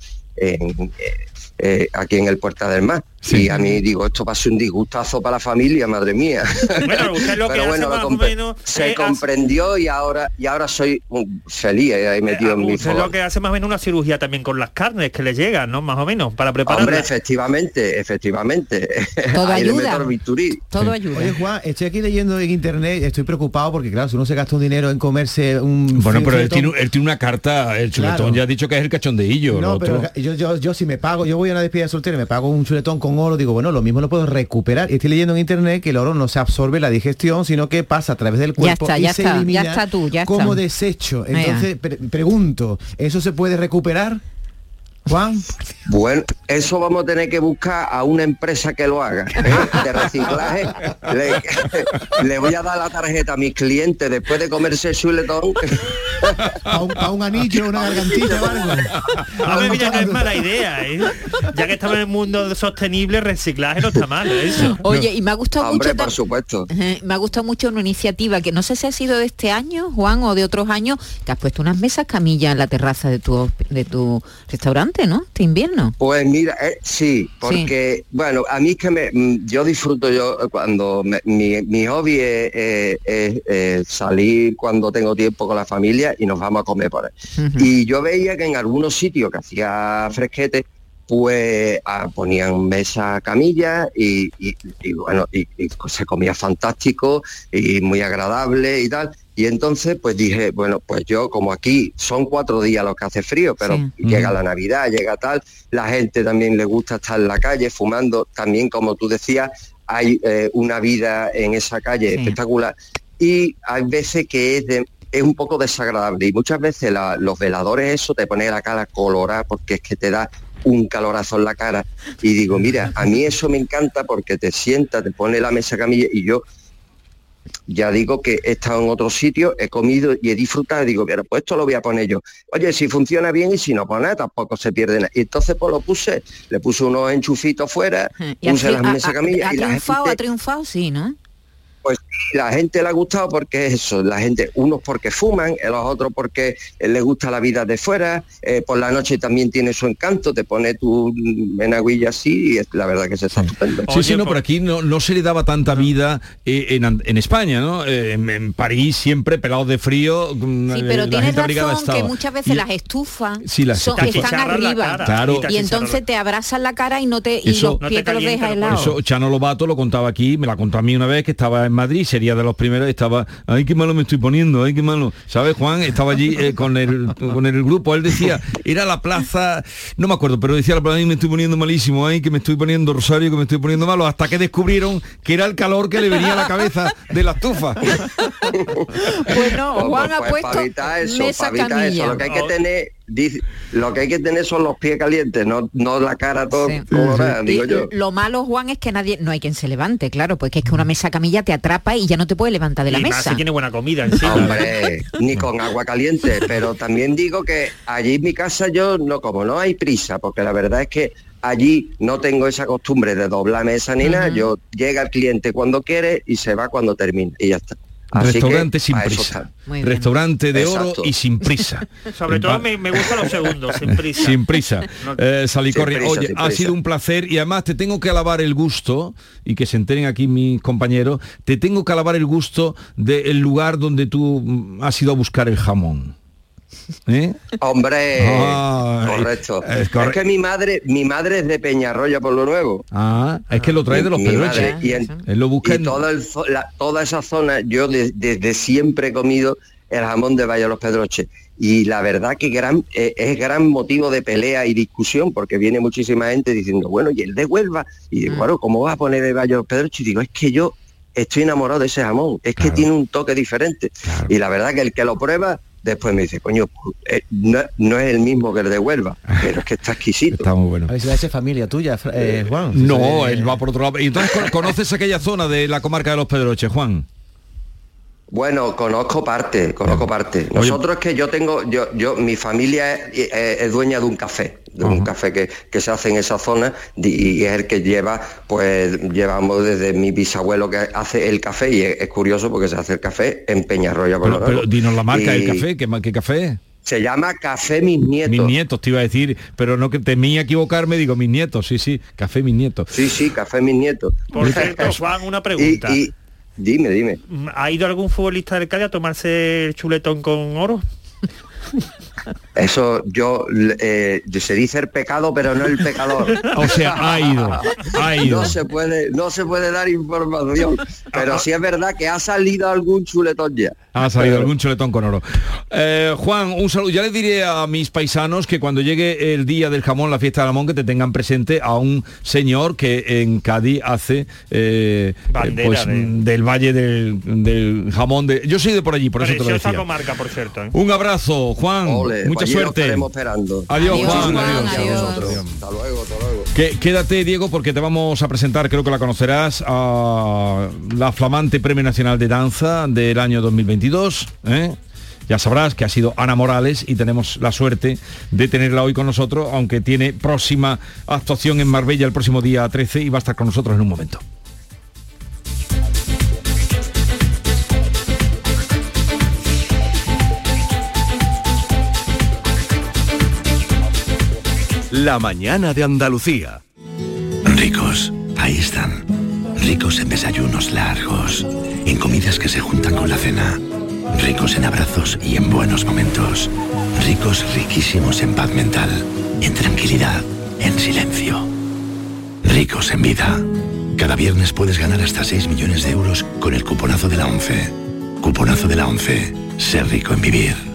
eh, aquí en el Puerta del Mar y a mí digo esto va a ser un disgustazo para la familia madre mía Bueno, usted lo que pero hace bueno lo más o compre- menos se comprendió y ahora y ahora soy feliz eh, ahí metido en mi Usted fogón. lo que hace más o menos una cirugía también con las carnes que le llegan, ¿no? Más o menos, para prepararlas. Hombre, efectivamente, efectivamente. Todo Ahí le ayuda. meto. Todo ayuda. Oye Juan, estoy aquí leyendo en internet, estoy preocupado porque claro, si uno se gasta un dinero en comerse un Bueno, pero él tiene, él tiene una carta, el chuletón Claro. ya ha dicho que es el cachondeillo. No, pero otro- yo, yo, yo si me pago, yo voy a una despedida soltera y me pago un chuletón con oro, digo, bueno, lo mismo lo puedo recuperar. Y estoy leyendo en internet que el oro no se absorbe la digestión, sino que pasa a través del Ya cuerpo está, y ya se está, elimina ya está tú, ya como desecho. Entonces, pre- pregunto, ¿eso se puede recuperar? Juan. Bueno, eso vamos a tener que buscar a una empresa que lo haga, ¿eh? de reciclaje. Le, le voy a dar la tarjeta a mis clientes después de comerse el chuletón. A un, a un anillo, una gargantilla o algo. A ver, mira, no es mala idea, ¿eh? Ya que estamos en el mundo sostenible, reciclaje no está mal, eso. Oye, y me ha gustado Hombre, mucho por supuesto. Ajá, Me ha gustado mucho una iniciativa que no sé si ha sido de este año, Juan, o de otros años, que has puesto unas mesas camillas en la terraza de tu, de tu restaurante, ¿no? Este invierno. Pues mira, eh, sí, porque, bueno, a mí es que me, mm, yo disfruto yo eh, cuando me- mi, mi hobby es, eh, es, eh, salir cuando tengo tiempo con la familia y nos vamos a comer por ahí. Y yo veía que en algunos sitios que hacía fresquete, pues ah, ponían mesa camilla y, y- y, bueno, y, y se comía fantástico y muy agradable y tal. Y entonces pues dije, bueno, pues yo como aquí son cuatro días los que hace frío, pero Sí. llega la Navidad, llega tal, la gente también le gusta estar en la calle fumando, también como tú decías, hay eh, una vida en esa calle espectacular. Y hay veces que es, de- es un poco desagradable. Y muchas veces la- los veladores eso te pone la cara colorada porque es que te da un calorazo en la cara. Y digo, mira, a mí eso me encanta porque te sienta, te pone la mesa camilla y yo ya digo que he estado en otro sitio, he comido y he disfrutado, y digo, pero pues esto lo voy a poner yo. Oye, si funciona bien y si no, pues nada, tampoco se pierde nada. Y entonces pues lo puse, le puse unos enchufitos fuera, Y puse ha, las ha- mesas ha- camillas ha y la triunfado, gente, ha triunfado, sí, ¿no? Pues sí, la gente le ha gustado porque es eso, la gente, unos porque fuman, los otros porque eh, les gusta la vida de fuera, eh, por la noche también tiene su encanto, te pone tu mm, enagüilla así y es- la verdad que se está estupendo. Sí, sí, no, por aquí no, no se le daba tanta vida eh, en, en España, ¿no? Eh, en, en París siempre pelados de frío. mm, Sí, pero la tienes razón que estaba. muchas veces Y- las estufas Sí, las son- están Te arriba cara. Claro. y entonces te abrazan la cara y no te y Eso- los pies te los deja helados. Eso Chano Lobato lo contaba aquí, me la contó a mí una vez que estaba en Madrid, sería de los primeros, estaba, ay qué malo me estoy poniendo, ay qué malo. ¿Sabes, Juan? Estaba allí eh, con, el, con el grupo, él decía, era la plaza, no me acuerdo, pero decía la plaza, ay me estoy poniendo malísimo, ay que me estoy poniendo rosario, que me estoy poniendo malo, hasta que descubrieron que era el calor que le venía a la cabeza de la estufa. Bueno, Pues, Juan ha pues, puesto para evitar eso, mesa para evitar camilla. eso, lo que hay que tener, dice- lo que hay que tener son los pies calientes, no, no la cara todo colorada, Y digo yo. Lo malo, Juan, es que nadie, no hay quien se levante, claro, porque es que una mesa camilla te atrapa y ya no te puedes levantar de la y más mesa. si tiene buena comida encima. Hombre, ni con agua caliente, pero también digo que allí en mi casa yo no como, no hay prisa, porque la verdad es que allí no tengo esa costumbre de doblar mesa ni nada, yo llega el cliente cuando quiere y se va cuando termine y ya está. Así Restaurante sin prisa. Restaurante de oro y sin prisa. Sobre todo me, me gustan los segundos, sin prisa. Sin prisa. No- Eh, Salicornia, Sin prisa, oye, sin ha sido un placer y además te tengo que alabar el gusto, y que se enteren aquí mis compañeros, te tengo que alabar el gusto del lugar donde tú has ido a buscar el jamón. ¿Eh? Hombre, correcto. es que mi madre, mi madre es de Peñarroya por lo nuevo. Ah, es que lo trae de los pedroches. Y, en- Él lo busca y en- toda, el zo- la- toda esa zona, yo de- desde siempre he comido el jamón de Valle de los Pedroches. Y la verdad que gran, eh, es gran motivo de pelea y discusión, porque viene muchísima gente diciendo, bueno, y el de Huelva. Y Mm. digo, bueno, ¿cómo vas a poner el Valle de los Pedroches? Y digo, es que yo estoy enamorado de ese jamón, es que tiene un toque diferente. Y la verdad que el que lo prueba, después me dice, coño, eh, no, no es el mismo que el de Huelva, pero es que está exquisito. Está muy bueno. A ver si va a ser familia tuya, Fra- eh, Juan. No, Eh, él va por otro lado. Y entonces ¿con- conoces aquella zona de la comarca de los pedroches, Juan. Bueno, conozco parte, conozco parte. Nosotros es que yo tengo, yo, yo, mi familia es, es- es dueña de un café, de un café que, que se hace en esa zona y es el que lleva, pues llevamos desde mi bisabuelo que hace el café y es, es curioso porque se hace el café en Peñarroya por Pero, pero dinos la marca del café, ¿qué, qué café es? Se llama Café Mis Nietos. Mis nietos, te iba a decir, pero no que temía equivocarme, digo mis nietos, sí, sí, café mis nietos. Sí, sí, Café Mis Nietos. Por cierto, Juan, una pregunta. Y, y- dime, dime. ¿Ha ido algún futbolista del Cádiz a tomarse el chuletón con oro? Eso yo eh, se dice el pecado, pero no el pecador. O sea, ha ido, ha ido. No se puede, no se puede dar información. Pero sí es verdad que ha salido algún chuletón ya. Ha salido algún chuletón con oro. Eh, Juan, un saludo. Ya les diré a mis paisanos que cuando llegue el día del jamón, la fiesta del jamón, que te tengan presente a un señor que en Cádiz hace eh, Bandera pues, de- del valle del, del jamón. De... Yo soy de por allí, por eso te lo decía. comarca, por cierto. ¿eh? Un abrazo, Juan. Ole, Mucha pues suerte. estaremos esperando. Adiós, Juan. Adiós. a vosotros. Hasta luego, hasta luego. Que- quédate, Diego, porque te vamos a presentar, creo que la conocerás, a la flamante Premio Nacional de Danza del año 2022. ¿eh? Ya sabrás que ha sido Ana Morales y tenemos la suerte de tenerla hoy con nosotros, aunque tiene próxima actuación en Marbella el próximo día 13 y va a estar con nosotros en un momento. La mañana de Andalucía. Ricos, ahí están. Ricos en desayunos largos, en comidas que se juntan con la cena. Ricos en abrazos y en buenos momentos. Ricos riquísimos en paz mental, en tranquilidad, en silencio. Ricos en vida. Cada viernes puedes ganar hasta 6 millones de euros con el cuponazo de la 11. Cuponazo de la 11. Ser rico en vivir.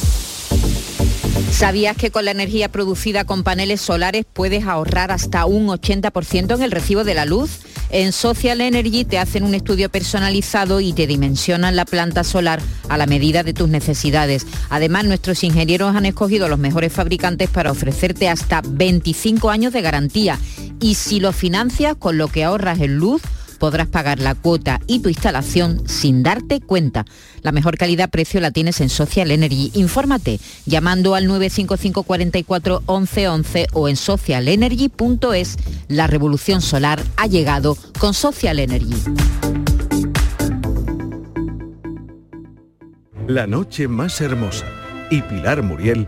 ¿Sabías que con la energía producida con paneles solares puedes ahorrar hasta un 80% en el recibo de la luz? En Social Energy te hacen un estudio personalizado y te dimensionan la planta solar a la medida de tus necesidades. Además, nuestros ingenieros han escogido los mejores fabricantes para ofrecerte hasta 25 años de garantía. Y si lo financias con lo que ahorras en luz, podrás pagar la cuota y tu instalación sin darte cuenta. La mejor calidad-precio la tienes en Social Energy. Infórmate llamando al 955 44 11 11 o en socialenergy.es. La revolución solar ha llegado con Social Energy. La noche más hermosa y Pilar Muriel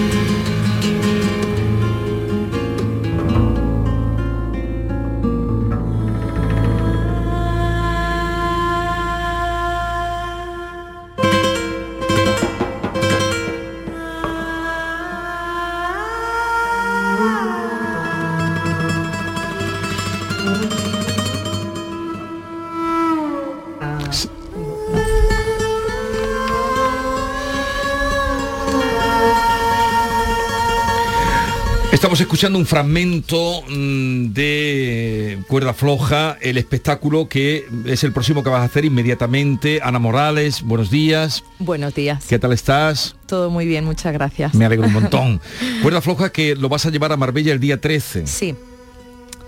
Estamos escuchando un fragmento mm, de Cuerda Floja, el espectáculo que es el próximo que vas a hacer inmediatamente. Ana Morales, buenos días. Buenos días. ¿Qué tal estás? Todo muy bien, muchas gracias. Me alegro un montón. Cuerda Floja que lo vas a llevar a Marbella el día 13. Sí.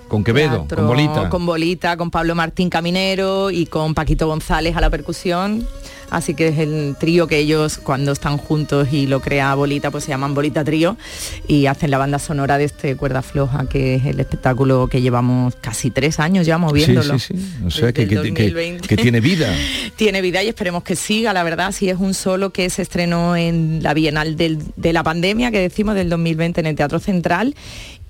Con Quevedo, Teatro con Bolita. Con Bolita, con Pablo Martín Caminero y con Paquito González a la percusión. Así que es el trío que ellos cuando están juntos y lo crea Bolita, pues se llaman Bolita Trío y hacen la banda sonora de este Cuerda Floja, que es el espectáculo que llevamos casi tres años ya moviéndolo. Sí, sí, sí. O sea, que, que- que- 2020. que tiene vida. Tiene vida y esperemos que siga, la verdad, si es un solo que se estrenó en la Bienal del- de la pandemia, que decimos, del 2020 en el Teatro Central.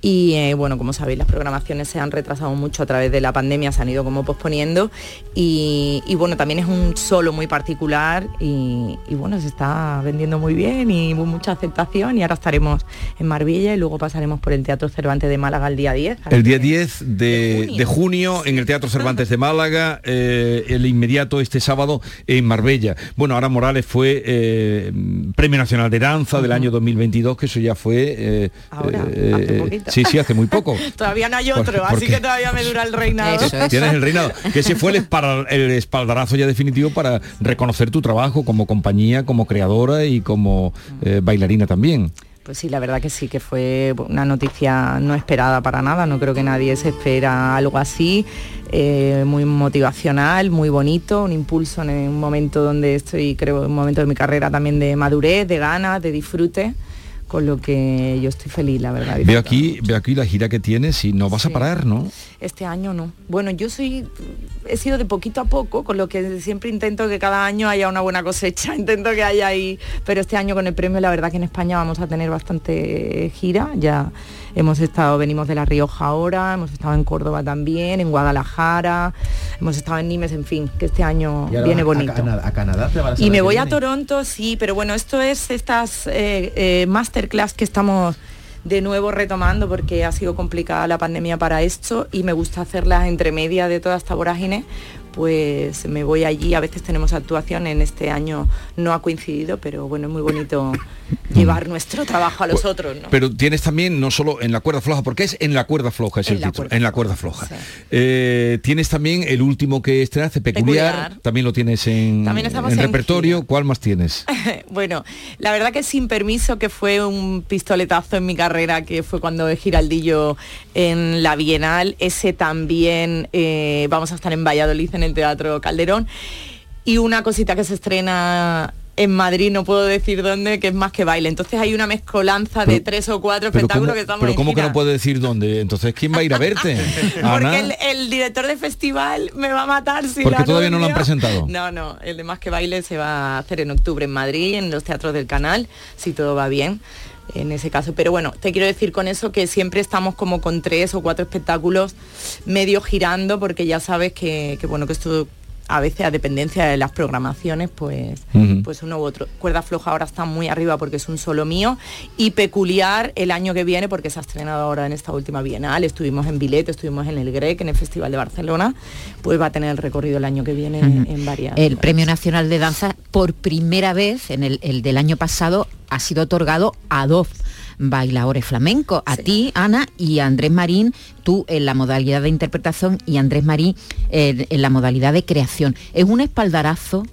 Y eh, bueno, como sabéis, las programaciones se han retrasado mucho a través de la pandemia, se han ido como posponiendo. Y, y bueno, también es un solo muy particular y, y bueno, se está vendiendo muy bien y hubo mucha aceptación y ahora estaremos en Marbella y luego pasaremos por el Teatro Cervantes de Málaga el día 10. El día 10 de, de junio en el Teatro Cervantes de Málaga, eh, el inmediato este sábado en Marbella. Bueno, ahora Morales fue eh, Premio Nacional de Danza del año 2022, que eso ya fue... eh, Ahora, eh, hace poquito. sí, sí, hace muy poco. Todavía no hay otro, ¿Por así que todavía me dura el reinado. Tienes el reinado. Que ese fue el, espal- el espaldarazo ya definitivo para reconocer tu trabajo como compañía, como creadora y como eh, bailarina también. Pues sí, la verdad que sí, que fue una noticia no esperada para nada, no creo que nadie se espera algo así, eh, muy motivacional, muy bonito, un impulso en un momento donde estoy, creo, un momento de mi carrera también de madurez, de ganas, de disfrute, con lo que yo estoy feliz, la verdad. Veo aquí, veo aquí la gira que tienes y no vas a parar, ¿no? Este año no. Bueno, yo soy, he sido de poquito a poco, con lo que siempre intento que cada año haya una buena cosecha, intento que haya ahí, pero este año con el premio la verdad que en España vamos a tener bastante gira, ya hemos estado, venimos de La Rioja ahora, hemos estado en Córdoba también, en Guadalajara, hemos estado en Nimes, en fin, que este año viene a- bonito. A, Cana- a Canadá te vas Y me voy a. Toronto, sí, pero bueno, esto es estas eh, eh, masterclass que estamos de nuevo retomando porque ha sido complicada la pandemia para esto y me gusta hacerlas entre media de toda esta vorágine, pues me voy allí, a veces tenemos actuación, en este año no ha coincidido, pero bueno, es muy bonito llevar nuestro trabajo a los otros, ¿no? Pero tienes también, no solo en la cuerda floja, porque es en la cuerda floja, es En el la título, en la cuerda floja. Eh, tienes también el último que estrenaste, peculiar, Peculiar. también lo tienes También en repertorio. ¿Cuál más tienes? bueno, la verdad que sin permiso, que fue un pistoletazo en mi carrera, que fue cuando de Giraldillo en la Bienal, ese también eh, vamos a estar en Valladolid en el Teatro Calderón. Y una cosita que se estrena en Madrid, no puedo decir dónde, que es más que baile. Entonces hay una mezcolanza de Pero- tres o cuatro espectáculos ¿cómo, que estamos pero en ¿cómo que gira. no puede decir dónde? Entonces, ¿quién va a ir a verte? Porque el, el director de festival me va a matar si Porque la todavía no lo han presentado. No, no, el de Más que Baile se va a hacer en octubre en Madrid, en los teatros del canal, si todo va bien en ese caso. Pero bueno, te quiero decir con eso que siempre estamos como con tres o cuatro espectáculos medio girando, porque ya sabes que, que, bueno, que esto a veces a dependencia de las programaciones, pues, pues uno u otro. Cuerda floja ahora está muy arriba porque es un solo mío y peculiar el año que viene porque se ha estrenado ahora en esta última bienal, estuvimos en Bilet, estuvimos en el GREC, en el Festival de Barcelona, pues va a tener el recorrido el año que viene en, en varias. El Premio Nacional de Danza, por primera vez, en el, el del año pasado, ha sido otorgado a dos bailadores flamencos, a ti, Ana, y a Andrés Marín, tú en la modalidad de interpretación y Andrés Marín eh, en la modalidad de creación. Es un espaldarazo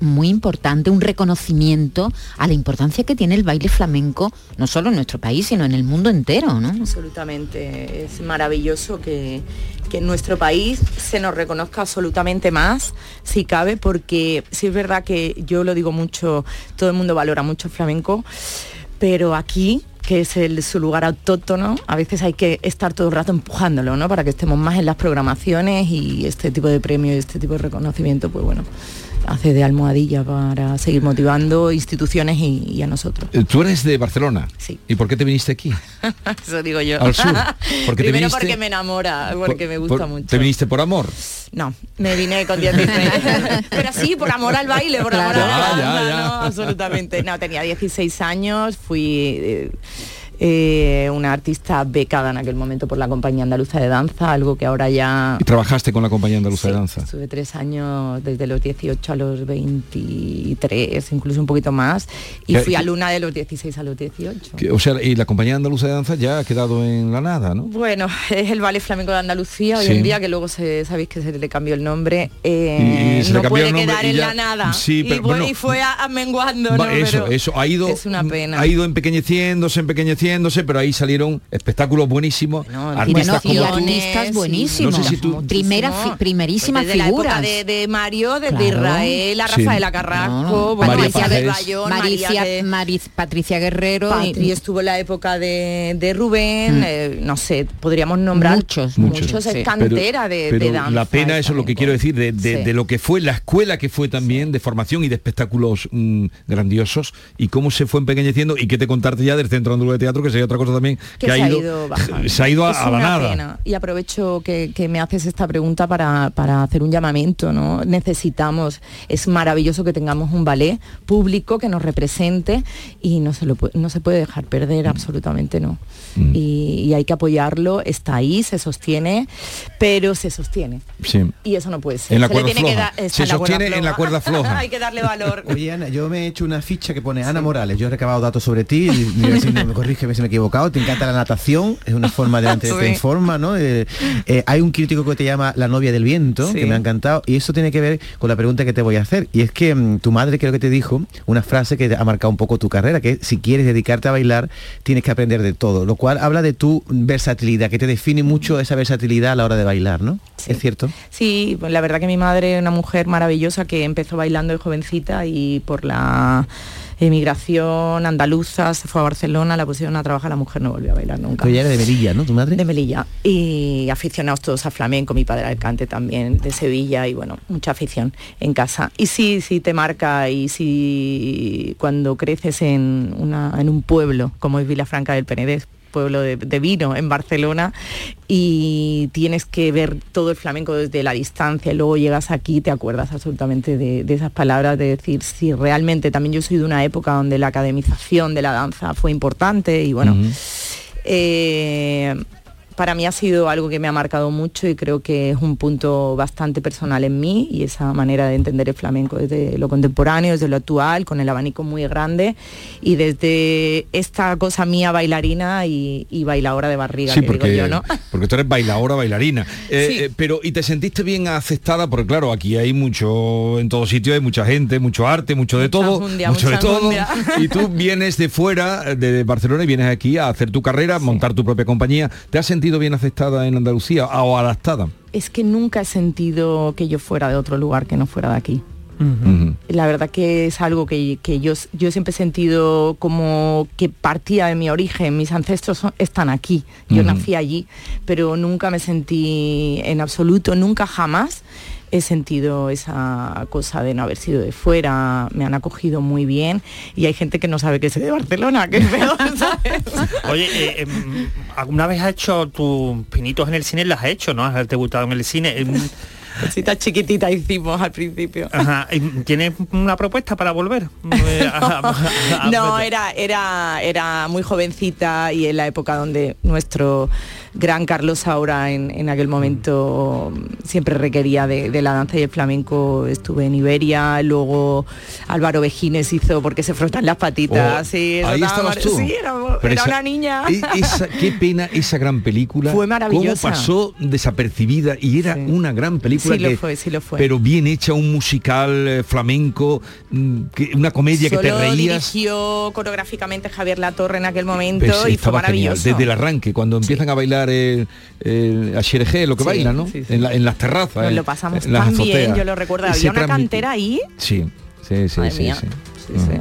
muy importante, un reconocimiento a la importancia que tiene el baile flamenco, no solo en nuestro país, sino en el mundo entero, ¿no? Absolutamente, es maravilloso que, que en nuestro país se nos reconozca absolutamente más, si cabe, porque sí es verdad que yo lo digo mucho, todo el mundo valora mucho el flamenco, pero aquí que es el, su lugar autóctono, a veces hay que estar todo el rato empujándolo, ¿no? Para que estemos más en las programaciones y este tipo de premio y este tipo de reconocimiento, pues bueno, hace de almohadilla para seguir motivando instituciones y, y a nosotros. Eh, Tú eres de Barcelona. Sí. ¿Y por qué te viniste aquí? Eso digo yo. Al sur. Porque Primero viniste- porque me enamora, porque me gusta Por- mucho. ¿Te viniste por amor? No, me vine con 16. Pero sí, por amor al baile, por amor a la ya, ya. no, absolutamente. No, tenía 16 años, fui eh, eh, una artista becada en aquel momento por la compañía andaluza de danza, algo que ahora ya ¿Y trabajaste con la compañía andaluza de danza? Estuve tres años, desde los 18 a los 23, incluso un poquito más, y ¿Qué- fui alumna de los 16 a los 18. Que- o sea, y la compañía andaluza de danza ya ha quedado en la nada, ¿no? Bueno, es el Ballet Flamenco de Andalucía hoy Sí. en día, que luego se, sabéis que se le cambió el nombre. Y- eh, y se le no cambió puede el nombre quedar y en ya- la nada. Sí, y, pero fue, bueno, y fue a- amenguando, Va, ¿no? eso, Pero eso ha ido es una pena. ha ido empequeñeciéndose, empequeñeciéndose, pero ahí salieron espectáculos buenísimos, artistas Bueno, como y tú. artistas buenísimos. No sé si tú Primera fi- primerísimas Pues desde figuras. La época de, de Mario, desde Claro. Israel, a Sí. Rafaela Carrasco, No, bueno, María María del Pajes. Bayón, Maricia- María que- Mariz- Patricia Guerrero y- estuvo en la época de, de Rubén, Mm. eh, no sé, podríamos nombrar Muchos, muchos, sí. es cantera de, pero de danza. la pena eso es lo que quiero decir de, de- Sí. de lo que fue la escuela que fue también de formación y de espectáculos mm, grandiosos y cómo se fue empequeñeciendo y qué te contarte ya del centro andaluz de teatro teatro, que sería otra cosa también que, que ha ido, se ha ido a, Es a la una nada. pena. Y aprovecho que, que me haces esta pregunta para, para hacer un llamamiento, ¿no? Necesitamos, es maravilloso que tengamos un ballet público que nos represente y no se, lo, no se puede dejar Mm. perder, absolutamente no. Y, y hay que apoyarlo, está ahí, se sostiene, pero se sostiene. Sí. Y eso no puede ser. En la Se le cuerda tiene que floja. dar- está Se sostiene en la cuerda floja. hay que darle valor. Oye, Ana, yo me he hecho una ficha que pone Ana Morales. Yo he recabado datos sobre ti. y si me corrígeme si me he equivocado. Te encanta la natación. Es una forma de te, te Sí. informa, ¿no? Eh, eh, hay un crítico que te llama La novia del viento, Sí. que me ha encantado. Y eso tiene que ver con la pregunta que te voy a hacer. Y es que mm, tu madre creo que te dijo una frase que ha marcado un poco tu carrera, que si quieres dedicarte a bailar, tienes que aprender de todo. Lo cual habla de tu versatilidad, que te define mucho esa versatilidad a la hora de bailar, ¿no? Es cierto. Sí, pues la verdad que mi madre es una mujer maravillosa que empezó bailando de jovencita y por la emigración andaluza se fue a Barcelona, la pusieron a trabajar, la mujer no volvió a bailar nunca. Ella era de Melilla, ¿no? Tu madre. De Melilla. Y aficionados todos a flamenco, mi padre al cante también, de Sevilla, y bueno, mucha afición en casa. Y sí, sí te marca, y sí cuando creces en, una, en un pueblo, como es Vilafranca del Penedés, pueblo de, de vino en Barcelona y tienes que ver todo el flamenco desde la distancia y luego llegas aquí y te acuerdas absolutamente de, de esas palabras de decir si realmente también yo soy de una época donde la academización de la danza fue importante y bueno eh, para mí ha sido algo que me ha marcado mucho y creo que es un punto bastante personal en mí y esa manera de entender el flamenco desde lo contemporáneo, desde lo actual, con el abanico muy grande y desde esta cosa mía bailarina y, y bailadora de barriga, Sí, que porque, digo yo, ¿no? porque tú eres bailadora, bailarina. Eh, Sí. eh, pero, ¿y te sentiste bien aceptada? Porque claro, aquí hay mucho, en todos sitios hay mucha gente, mucho arte, mucho de todo, mucho de todo. Y tú vienes de fuera, de Barcelona, y vienes aquí a hacer tu carrera, montar tu propia compañía. ¿Te has sentido bien aceptada en Andalucía o adaptada? Es que nunca he sentido que yo fuera de otro lugar que no fuera de aquí. La verdad que es algo que, que yo, yo siempre he sentido como que partía de mi origen, mis ancestros son- están aquí, yo nací allí, pero nunca me sentí en absoluto, nunca jamás he sentido esa cosa de no haber sido de fuera, me han acogido muy bien y hay gente que no sabe que soy de Barcelona, que es peor, ¿sabes? Oye, eh, em, ¿alguna vez has hecho tus pinitos en el cine? ¿Las has hecho, no? ¿Has debutado en el cine? Em, Cositas chiquititas hicimos al principio. Ajá. ¿Tienes una propuesta para volver? Eh, a- No, era, era, era muy jovencita y en la época donde nuestro gran Carlos Saura en, en aquel momento siempre requería de, de la danza y el flamenco. Estuve en Iberia, luego Álvaro Vejines hizo porque se frotan las patitas. Oh, sí, eso ahí estaba estabas tú. mar- Sí, era, Pero era esa- una niña. e- esa- qué pena esa gran película. Fue maravillosa. Cómo pasó desapercibida y era una gran película Sí lo fue, sí lo fue. Pero bien hecha, un musical eh, flamenco, mm, que- una comedia que te reías. dirigió coreográficamente Javier Latorre en aquel momento Pues y fue estaba genial, maravilloso. desde el arranque, cuando empiezan a bailar el, el Xerejé, lo que Sí, bailan, ¿no? sí, sí. En, la- en las terrazas. Nos en- lo pasamos en tan bien, yo lo recuerdo. Había una cantera ahí Sí, sí, sí, Madre mía. sí. Sí, sí.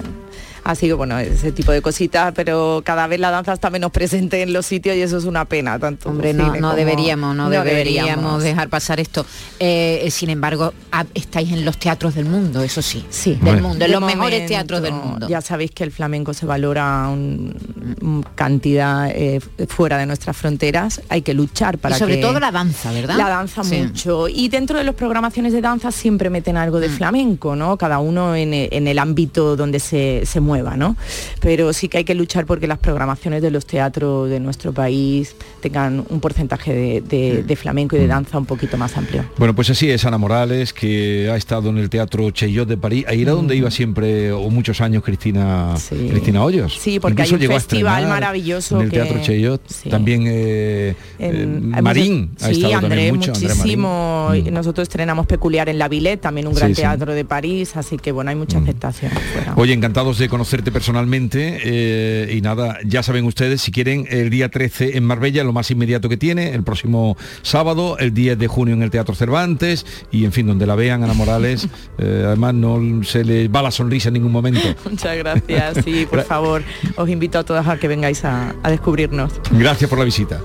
Así que bueno, ese tipo de cositas, pero cada vez la danza está menos presente en los sitios y eso es una pena. Tanto Hombre, no, deberíamos, no, deberíamos, dejar pasar esto. Eh, sin embargo, estáis en los teatros del mundo, eso sí. Sí, Del Bueno. mundo, en De los mejores teatros del mundo. Ya sabéis que el flamenco se valora un, un cantidad eh, fuera de nuestras fronteras. Hay que luchar para y sobre que- todo la danza, ¿verdad? La danza Sí. mucho. Y dentro de las programaciones de danza siempre meten algo Mm. de flamenco, ¿no? Cada uno en, en el ámbito donde se, se mueva, ¿no? Pero sí que hay que luchar porque las programaciones de los teatros de nuestro país tengan un porcentaje de, de- Mm. de flamenco y de danza un poquito más amplio. Bueno, pues así es Ana Morales, que ha estado en el Teatro Cheyot de París. Ahí era donde iba siempre, o muchos años, Cristina, Cristina Hoyos. Sí, porque hay un llegó festival maravilloso En el que- Teatro Cheyot. sí. También eh, En- eh, Marín ha sí, estado André, mucho. André Marín. muchísimo. Y Nosotros estrenamos Peculiar en la Villette, también un gran teatro de París, así que bueno, hay mucha aceptación. fuera. Oye, encantados de conocerte personalmente eh, y nada, ya saben ustedes, si quieren, el día 13 en Marbella, lo más inmediato que tiene, el próximo sábado, el 10 de junio en el Teatro Cervantes y en fin, donde la vean Ana Morales, eh, además no se le va la sonrisa en ningún momento. Muchas gracias, sí, por favor, os invito a todas a que vengáis a, a descubrirnos. Gracias por la visita.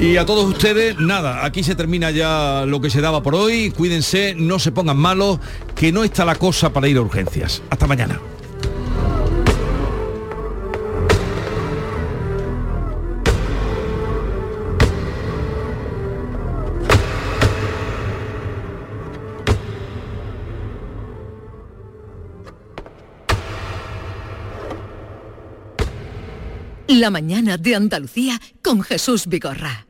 Y a todos ustedes, nada, aquí se termina ya lo que se daba por hoy. Cuídense, no se pongan malos, que no está la cosa para ir a urgencias. Hasta mañana. La mañana de Andalucía con Jesús Vigorra.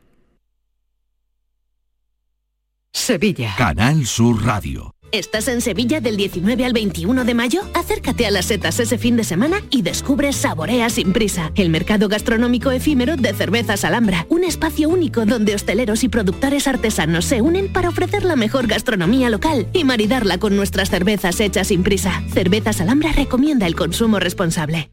Sevilla. Canal Sur Radio. ¿Estás en Sevilla del 19 al 21 de mayo? Acércate a las setas ese fin de semana y descubre Saborea sin prisa, el mercado gastronómico efímero de cervezas Alhambra, un espacio único donde hosteleros y productores artesanos se unen para ofrecer la mejor gastronomía local y maridarla con nuestras cervezas hechas sin prisa. Cervezas Alhambra recomienda el consumo responsable.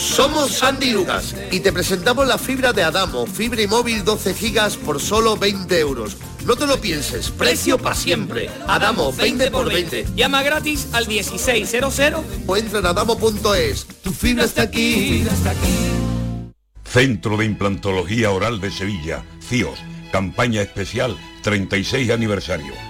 Somos Sandy Lucas y te presentamos la fibra de Adamo, fibra y móvil 12 gigas por solo 20 euros. No te lo pienses, precio para siempre. Adamo, 20 por 20. Llama gratis al 1600 o entra en adamo.es. Tu fibra está aquí. Centro de Implantología Oral de Sevilla, CIOS, campaña especial 36 aniversario.